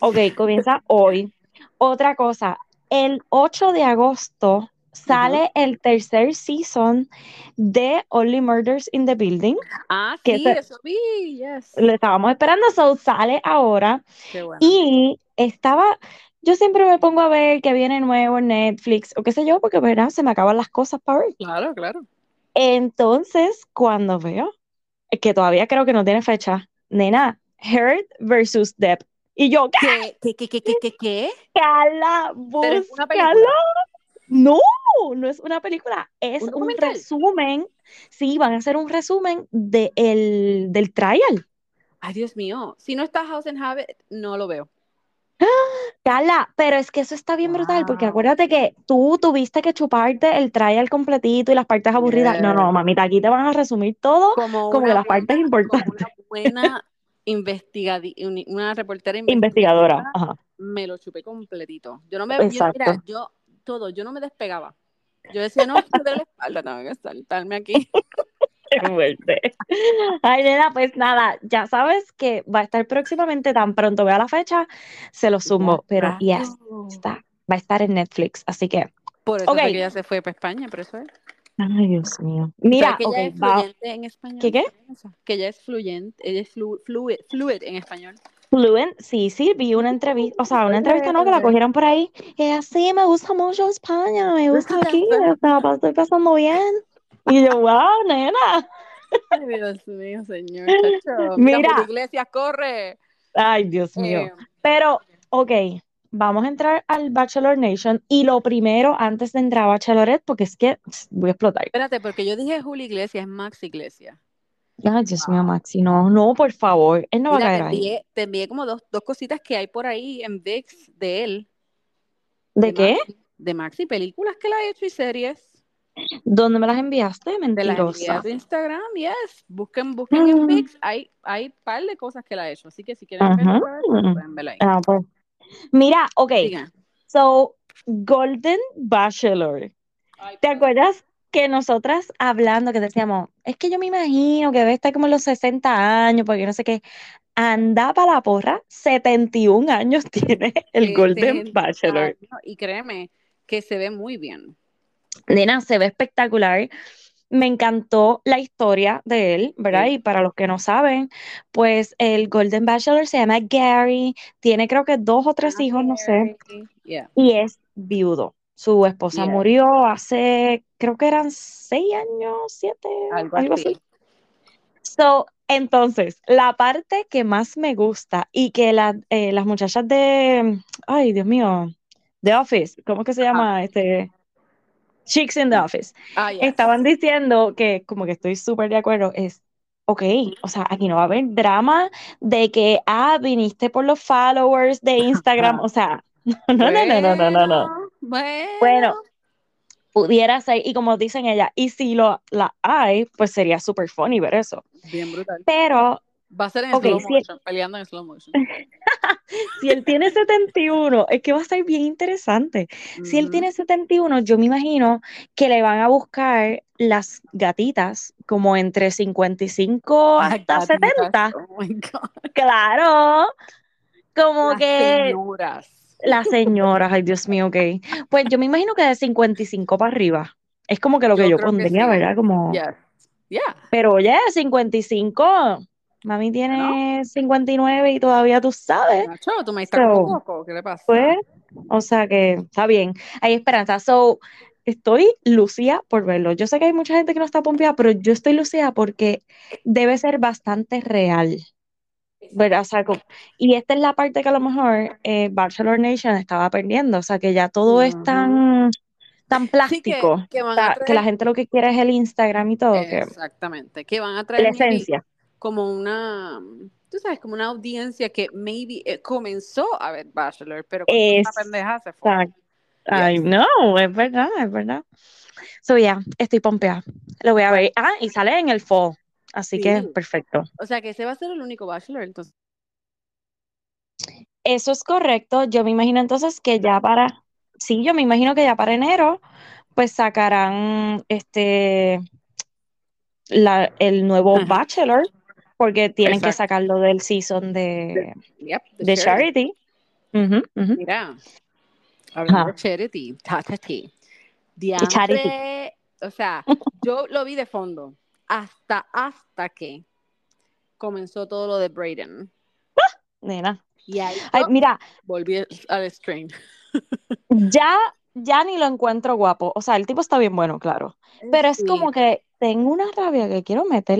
Ok, comienza hoy. Otra cosa, el 8 de agosto Sale el tercer season de Only Murders in the Building, Ah, que sí, ese- eso vi, yes. lo estábamos esperando, so sale ahora. Qué bueno. Y estaba, yo siempre me pongo a ver que viene nuevo en Netflix o qué sé yo, porque verdad, se me acaban las cosas para ver. Claro, claro. Entonces, cuando veo, que todavía creo que no tiene fecha, nena, Heard versus Depp. Y yo, ¿Qué, qué, qué, qué, qué, qué, qué? Cala, búscalo. No, no es una película, es un resumen. Sí, van a hacer un resumen de el, del trial. Ay, Dios mío. Si no está House and Habit, no lo veo. Carla, pero es que eso está bien brutal, porque acuérdate que tú tuviste que chuparte el trial completito y las partes aburridas. No, no, mamita, aquí te van a resumir todo Como las partes como importantes. una buena investigadi una reportera Investigadora. investigadora, Ajá, me lo chupé completito. Yo no me, yo, mira, yo, todo, yo no me despegaba. Yo decía, no, duele la espalda, tengo que saltarme aquí. Ay, nena, pues nada, ya sabes que va a estar próximamente, tan pronto vea la fecha, se lo Ya, sumo, pero yes, rayos. está, va a estar en Netflix, así que, Por eso ok. fue que ella se fue para España, por eso es. Ay, Dios mío. ¿Sabes Mira, que ok, ella es fluyente en español? ¿Qué qué? Que ella es fluyente, ella es flu- fluid, fluid en español. Fluent, sí, sí, vi una entrevista, o sea, una entrevista no, que la cogieron por ahí. Y ella, sí, me gusta mucho España, me gusta aquí, o sea, estoy pasando bien. Y yo, wow, nena. Ay, Dios mío, señor. Chacho. Mira, Iglesias, corre. Ay, Dios mío. Eh, Pero, ok, vamos a entrar al Bachelor Nation. Y lo primero, antes de entrar a Bachelorette, porque es que voy a explotar. espérate, porque yo dije Julio Iglesias, es Max Iglesias. Ay, Dios mío, Maxi, no, no, por favor, él no va a Mira, te caer ahí. envié, te envié como dos, dos cositas que hay por ahí en VIX de él. ¿De qué? Maxi, de Maxi, películas que él ha hecho y series. ¿Dónde me las enviaste? Envié Mentirosa. tu Instagram, yes. Busquen, busquen en Mm. VIX. Hay, hay par de cosas que él ha hecho. Así que si quieren pues, pueden verla ahí. Ah, pues. Mira, ok, Sigan. so, Golden Bachelor. Ay, ¿Te acuerdas que nosotras hablando, que decíamos, es que yo me imagino que debe estar como en los 60 años, porque no sé qué, anda para la porra, 71 años tiene el Golden 70 Bachelor. Y créeme que se ve muy bien. Nena, se ve espectacular. Me encantó la historia de él, ¿verdad? Sí. Y para los que no saben, pues el Golden Bachelor se llama Gary, tiene creo que dos o tres hijos, no sé, Yeah. y es viudo. Su esposa murió hace, creo que eran seis años, siete, algo, algo así. así. So, entonces, la parte que más me gusta y que la, eh, las muchachas de, ay Dios mío, The Office, ¿cómo es que se llama? Este, Chicks in the ah, Office. Ah, Estaban diciendo que, como que estoy súper de acuerdo, es, ok, o sea, aquí no va a haber drama de que, ah, viniste por los followers de Instagram, o sea, no, no, no, no, no, no. no. Bueno, Bueno, pudiera ser, y como dicen ella, y si lo, la hay, pues sería súper funny ver eso. bien brutal. Pero Va a ser en Ok, slow motion, peleando en slow motion. si él tiene 71, es que va a estar bien interesante. Si él tiene 71, yo me imagino que le van a buscar las gatitas como entre 55 Las hasta gatitas, 70. Oh my God. Claro, como Las que señoras. Las señoras, ay Dios mío, ok. Pues yo me imagino que de 55 para arriba. Es como que lo que Yo pondría, sí. ¿verdad? Como, Yes. Yeah. pero oye, 55, mami tiene 59 y todavía tú sabes. Nacho, tú me estás So, poco. ¿Qué le pasa? Pues, o sea que está bien, hay esperanza. So, estoy lucida por verlo. Yo sé que hay mucha gente que no está pompeada, pero yo estoy lucida porque debe ser bastante real. ¿Verdad? O sea, y esta es la parte que a lo mejor eh, Bachelor Nation estaba perdiendo, o sea, que ya todo es Ujú. tan, tan Sí, que, plástico, que a que la traer. gente lo que quiere es el Instagram y todo, que Exactamente. Que van a la traer maybe esencia. como una. Tú sabes, como una audiencia que maybe eh, comenzó a ver Bachelor, pero Es, pendeja se fue. Ay, no, es verdad, es verdad. So, ya, estoy pompeada. Lo voy a ver. Ah, y sale en el fall, así que perfecto. O sea que ese va a ser el único Bachelor, entonces. Eso es correcto. Yo me imagino entonces que ya para, sí, yo me imagino que ya para enero, pues sacarán este la, el nuevo Ajá. Bachelor, porque tienen que Exacto. sacarlo del season De- de, Yep, de de Charity. Mira, hablando de. Charity, Charity. Charity. Diantre, o sea, yo lo vi de fondo hasta, hasta que comenzó todo lo de Brayden. Nena. Y ahí Ay, yo mira, volví al stream. ya, ya ni lo encuentro guapo. O sea, el tipo está bien bueno, claro. Pero es como que tengo una rabia que quiero meter,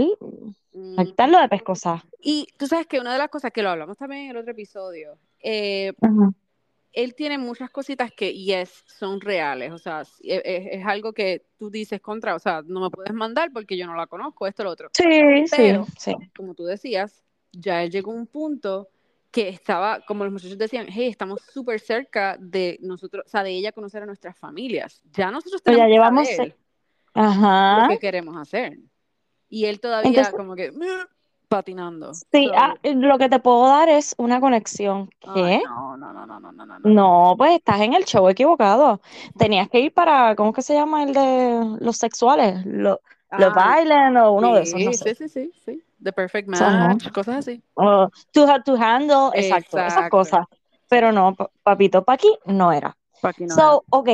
Mm, quitarlo de pescosa. Y tú sabes que una de las cosas que lo hablamos también en el otro episodio, eh. Él tiene muchas cositas que, yes, son reales. O sea, es, es- es algo que tú dices contra, o sea, no me puedes mandar porque yo no la conozco, esto, lo otro. Sí, sí, Pero, sí. como tú decías, ya él llegó a un punto que estaba, como los muchachos decían, hey, estamos súper cerca de nosotros, o sea, de ella conocer a nuestras familias. Ya nosotros Pues ya tenemos que llevamos, saber lo ajá. que queremos hacer. Y él todavía Entonces, como que patinando. sí, So, ah, lo que te puedo dar es una conexión. ay, ¿Qué? no, no, no, no, no, no, no, no. No, pues estás en el show equivocado. Tenías que ir para, ¿cómo que se llama el de los sexuales? Lo- Los Ay, Island o uno de esos, no sí, sé. sí, sí, sí, sí. The Perfect. Match, cosas así. O to, to handle, exacto, esas cosas. Pero no, pa- papito, pa' aquí no era. Pa' aquí no So, ok,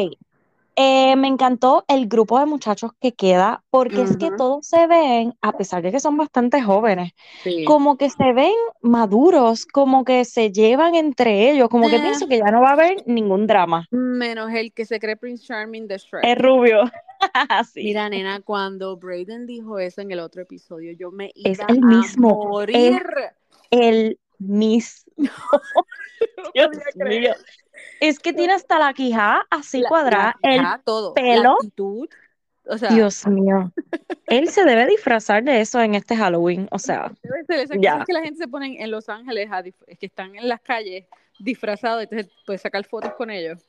Eh, me encantó el grupo de muchachos que queda, porque es que todos se ven, a pesar de que son bastante jóvenes, Sí. como que se ven maduros, como que se llevan entre ellos, como que Eh. pienso que ya no va a haber ningún drama. Menos el que se cree Prince Charming de Shrek. Es rubio. Sí. Mira, nena, cuando Brayden dijo eso en el otro episodio, yo me iba Es el mismo, a morir. El mismo. Dios mío. Es que tiene hasta la quijada así La- cuadrada, la el todo, pelo. actitud, o sea, Dios mío. Él se debe disfrazar de eso en este Halloween, o sea, debe ser esas ya. cosas que la gente se pone en Los Ángeles, a que están en las calles disfrazados, entonces puedes sacar fotos con ellos.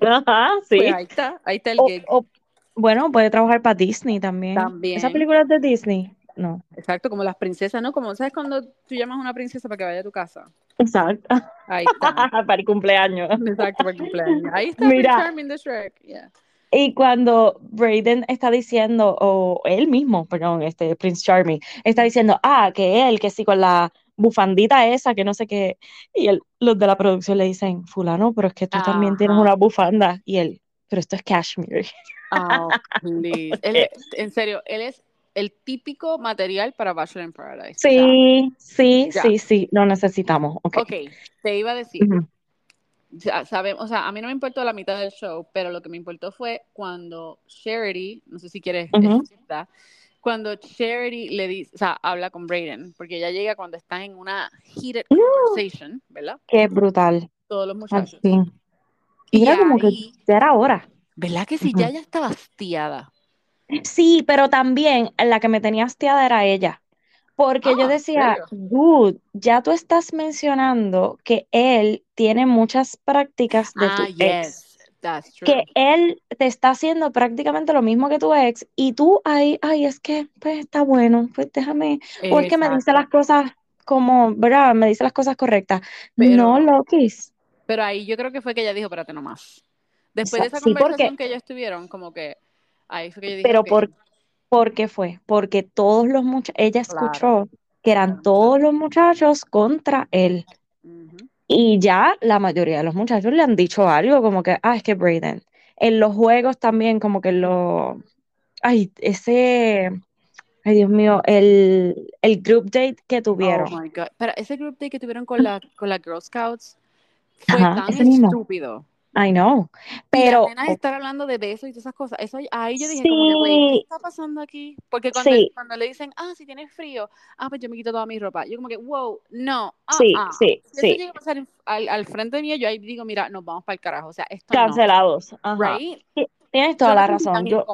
Ajá, sí. Pues ahí está, ahí está el O- gig. o- bueno, puede trabajar para Disney también. También. ¿Esa película es de Disney? No. Exacto, como las princesas, ¿no? Como, ¿sabes cuando tú llamas a una princesa para que vaya a tu casa? Exacto. Ahí está. para el cumpleaños. Exacto, para el cumpleaños. Ahí está Mira. Prince Charming de Shrek. yeah. Y cuando Brayden está diciendo, o él mismo, perdón, este Prince Charming, está diciendo, ah, que él, que sí, con la bufandita esa, que no sé qué. Y él, los de la producción le dicen, fulano, pero es que tú también tienes Ajá. una bufanda. Y él, pero esto es cashmere. Oh. Él en serio, él es el típico material para Bachelor in Paradise. Sí, sí, ya. sí, sí, lo necesitamos. Ok. ok, te iba a decir, Ujú. ya sabemos, o sea, a mí no me importó la mitad del show, pero lo que me importó fue cuando Charity, no sé si quieres Ujú. decirla, cuando Charity le dice, o sea, habla con Brayden, porque ella llega cuando está en una heated Uh. conversation, ¿verdad? Qué brutal. Todos los muchachos. fin. Y como que ahí, ya era hora. ¿verdad que sí? Ujú. Ya ella estaba hastiada. Sí, pero también la que me tenía hastiada era ella. Porque Ah, yo ¿en decía, dude, ya tú estás mencionando que él tiene muchas prácticas de tu Ah, ex. yes, that's true. Que él te está haciendo prácticamente lo mismo que tu ex. Y tú ahí, ay, es que, pues está bueno, pues déjame. O es que me dice Exacto. las cosas como, ¿verdad? Me dice las cosas correctas. Pero- No, Lokis. Pero ahí yo creo que fue que ella dijo, espérate nomás. Después de esa Sí, porque- conversación que ellos tuvieron, como que ahí fue que yo dije, Pero ok, por, ¿por qué fue? Porque todos los muchachos, ella Claro. escuchó que eran todos los muchachos contra él. Y ya la mayoría de los muchachos le han dicho algo como que, ah, es que Brayden. En los juegos también, como que lo. Ay, ese. Ay, Dios mío, el, el group date que tuvieron. Oh my God. Pero ese group day que tuvieron con la, con las Girl Scouts fue Ajá, tan mismo. I know. Pero. las estar hablando de besos y todas esas cosas. Eso ahí yo dije como que, güey, ¿qué está pasando aquí? Porque cuando, sí, cuando le dicen, ah, si tienes frío, ah, pues yo me quito toda mi ropa. Yo como que, wow, no, ah, sí, ah. sí, Si eso sí. llega a pasar en- al, al frente mío, yo ahí digo, mira, nos vamos para el carajo. O sea, esto no. Cancelados. Ajá. Right? Tienes toda la razón. Yo.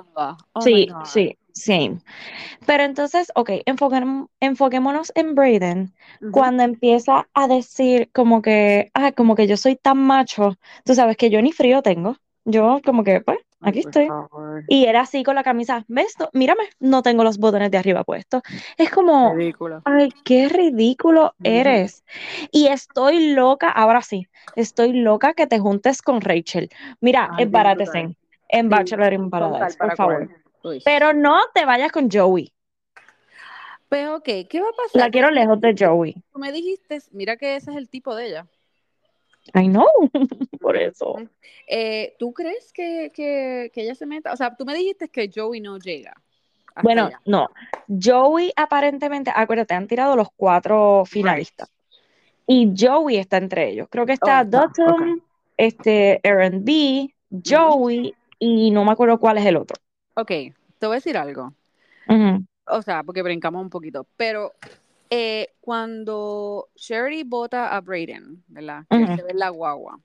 Oh Sí, sí, same. Pero entonces, ok, enfoquem- enfoquémonos en Brayden. Cuando empieza a decir como que, ah, como que yo soy tan macho, tú sabes que yo ni frío tengo. Yo como que, pues, aquí estoy. Y era así con la camisa, ¿ves? No, mírame, no tengo los botones de arriba puestos. Es como, Ridículo. ay, qué ridículo eres. Y estoy loca, ahora sí, estoy loca que te juntes con Rachel. Mira, embarátese en Bachelor in Paradise, por favor. Uy. Pero no te vayas con Joey. Pero, ok, ¿qué va a pasar? La quiero lejos de Joey. Tú me dijiste, mira que ese es el tipo de ella. I know, por eso. Eh, ¿Tú crees que, que, que ella se meta? O sea, tú me dijiste que Joey no llega. Bueno, allá. no. Joey aparentemente, acuérdate, han tirado los cuatro finalistas. Y Joey está entre ellos. Creo que está Oh, este, Aaron B, Joey, y no me acuerdo cuál es el otro. Ok, te voy a decir algo. O sea, porque brincamos un poquito. Pero eh, cuando Sherry vota a Brayden, ¿verdad? Que se ve en la guagua.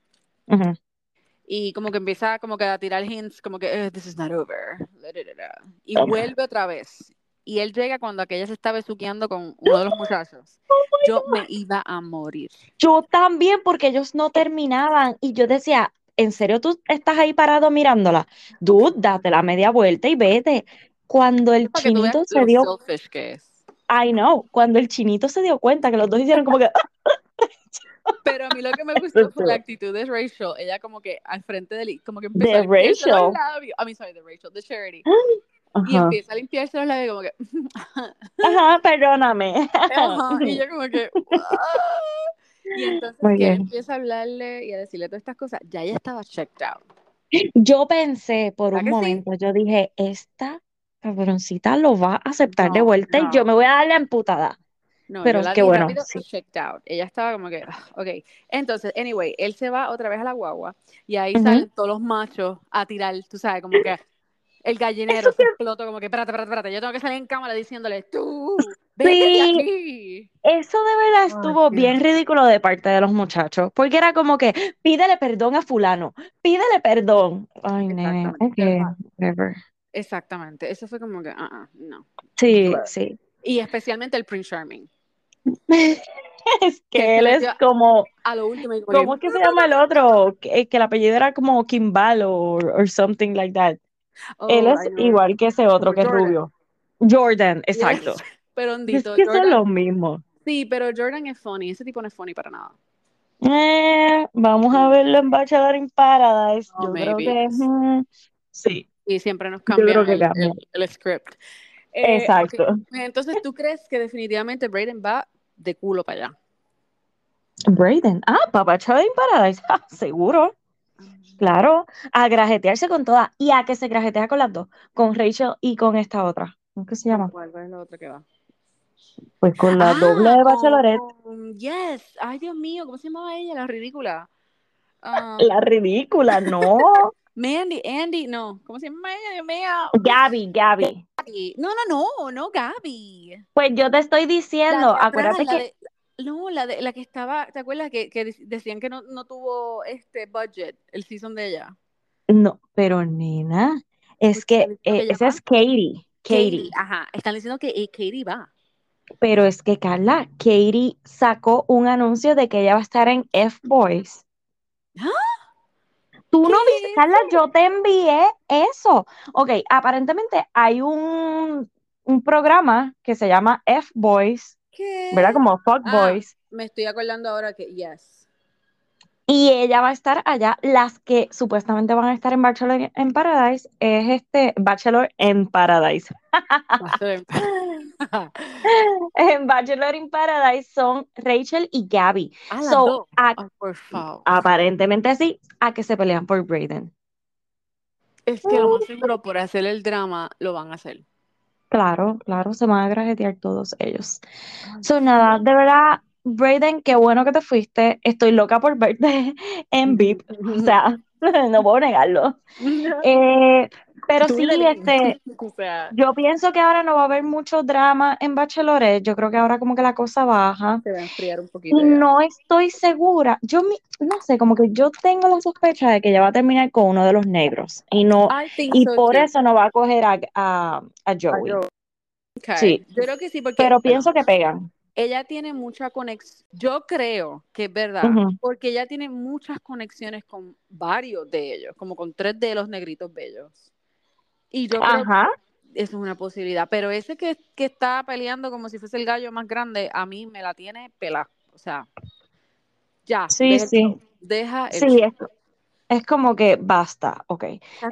Y como que empieza como que a tirar hints, como que "Eh, this is not over. la, la, la, la". Y Oh vuelve otra vez. Y él llega cuando aquella se está besuqueando con uno de los muchachos. Yo me iba a morir. Yo también, porque ellos no terminaban. Y yo decía, ¿en serio tú estás ahí parado mirándola? Dude, date la media vuelta y vete. Cuando el chinito se dio selfish que es. I know, cuando el chinito se dio cuenta que los dos hicieron como que, Pero a mí lo que me gustó fue la actitud de Rachel. Ella como que al frente de él, como que empezó De a limpiarse los Rachel. labios. I mean, sorry, de Rachel, de Charity. Y ajá, empieza a limpiarse los labios como que... ajá, perdóname. Ajá, y yo como que... Y entonces Muy bien. empieza a hablarle y a decirle todas estas cosas. Ya ella estaba checked out. Yo pensé por ¿Verdad un que sí? momento, yo dije, esta cabroncita lo va a aceptar de No, vuelta y yo no. me voy a dar la emputada. No, Pero es que bueno, rápido, sí. checked out. Ella estaba como que, ah, ok. Entonces, anyway, él se va otra vez a la guagua y ahí Ujú. salen todos los machos a tirar, tú sabes, como que el gallinero Eso se explotó, como que, espérate, espérate, espérate, yo tengo que salir en cámara diciéndole, tú, de sí, aquí. eso de verdad estuvo bien ridículo de parte de los muchachos, porque era como que pídele perdón a fulano, pídele perdón. Ay, nene, Exactamente, ok, whatever. exactamente. Eso fue como que, ah, ah, no. Sí, sí. Y especialmente el Prince Charming, Es que él es como, a lo último y como que, ¿cómo es que se llama el otro? Que, que el apellido era como Kimball o or something like that. Él oh, es igual que ese otro Como que es rubio. Jordan, Yes. Pero Es hondito, que son Jordan, los mismos. sí, pero Jordan es funny, ese tipo no es funny para nada. Eh, vamos a verlo en Bachelor in Paradise. Oh, Yo creo que mm, sí, Y siempre nos cambian que el, cambia. el- el script. Eh, Exacto. ok, Entonces, ¿tú crees que definitivamente Brayden va de culo para allá? Brayden. Ah, para Bachelor in Paradise. Ah, seguro. Claro. A grajetearse con todas. Y a que se grajetea con las dos. Con Rachel y con esta otra. ¿Cómo es que se llama? ¿Cuál, cuál es la otra que va? Pues con la doble Ah, de con, Bachelorette. Yes. Ay, Dios mío, ¿cómo se llamaba ella? La ridícula. Ah, La ridícula, no. Mandy, Andy, no. ¿Cómo se llama ella? Dios mío. Gaby, Gaby. Gaby. No, no, no, no, Gaby. Pues yo te estoy La de diciendo, atrás, acuérdate la que de- no, la de la que estaba, ¿te acuerdas que, que dec- decían que no, no tuvo este budget el season de ella? no, pero nena, es que que eh, ella esa es Katie, Katie, Katie. ajá, están diciendo que eh, Katie va. Pero es que Carla, Katie sacó un anuncio de que ella va a estar en F-Boys. ¿Ah? Tú ¿Qué no viste, Carla, yo te envié eso. Ok, aparentemente hay un, un programa que se llama F-Boys, ¿verdad? ¿Qué? Como Fuck Ah, Boys. me estoy acordando ahora que yes. Y ella va a estar allá. Las que supuestamente van a estar en Bachelor en Paradise es este Bachelor en Paradise. Va a ser- En Bachelor in Paradise son Rachel y Gabby. Ah, So, a- por favor. aparentemente sí, a que se pelean por Brayden. Es que lo más seguro por hacer el drama lo van a hacer. Claro, claro, se van a grajetear todos ellos. Ay, So, nada, de verdad, Brayden, qué bueno que te fuiste. Estoy loca por verte en VIP. O sea, no puedo negarlo. Eh, pero sí, este, o sea, yo pienso que ahora no va a haber mucho drama en Bachelorette. Yo creo que ahora como que la cosa baja. se va a enfriar un poquito Y ya. no estoy segura. Yo mi- no sé, como que yo tengo la sospecha de que ella va a terminar con uno de los negros. Y no, y so por too. eso no va a coger a, a, a Joey. Okay. Sí. Yo creo que sí, porque Pero pienso que pegan. ella tiene mucha conexión. Yo creo que es verdad, porque ella tiene muchas conexiones con varios de ellos, como con tres de los negritos bellos. Y yo creo Ajá. que eso es una posibilidad. Pero ese que, que está peleando como si fuese el gallo más grande, a mí me la tiene pelada. O sea, ya, Sí, deja el sí. show, Deja el Sí, es, es como que basta. Ok.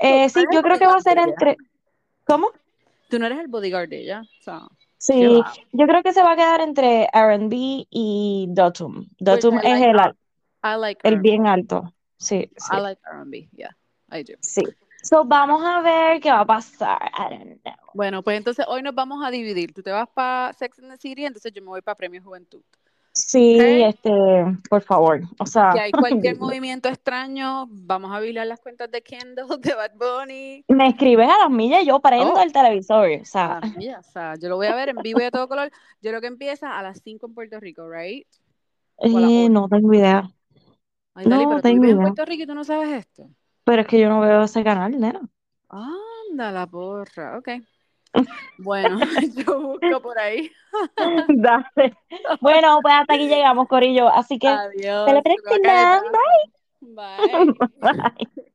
Eh, sí, yo el creo que va a ser entre. ¿Cómo? Tú no eres el bodyguard de ella. O sea, Sí, yo creo que se va a quedar entre R&B y Dotum. Which Dotum es like, el, al- I like el bien alto. Sí, sí, I like R&B, yeah, I do. sí. So, vamos a ver qué va a pasar. I don't know. Bueno, pues entonces hoy nos vamos a dividir. Tú te vas para Sex and the City, entonces yo me voy para Premio Juventud. Sí, este, por favor. O Si sea, hay cualquier movimiento extraño, vamos a vigilar las cuentas de Kendall, de Bad Bunny. me escribes a las millas y yo prendo Oh. el televisor. O sea, las millas, o sea, yo lo voy a ver en vivo y a todo color. Yo creo que empieza a las 5 en Puerto Rico, ¿right? Eh, 8. no tengo idea. Ay, Dali, No pero tú tengo en idea. Puerto Rico y tú no sabes esto. Pero es que yo no veo ese canal, nena. Anda la porra, ok. Bueno, yo busco por ahí. Dale. Bueno, pues hasta aquí llegamos, Corillo. Así que, Adiós. telepresten, Bye. bye. Bye. Bye.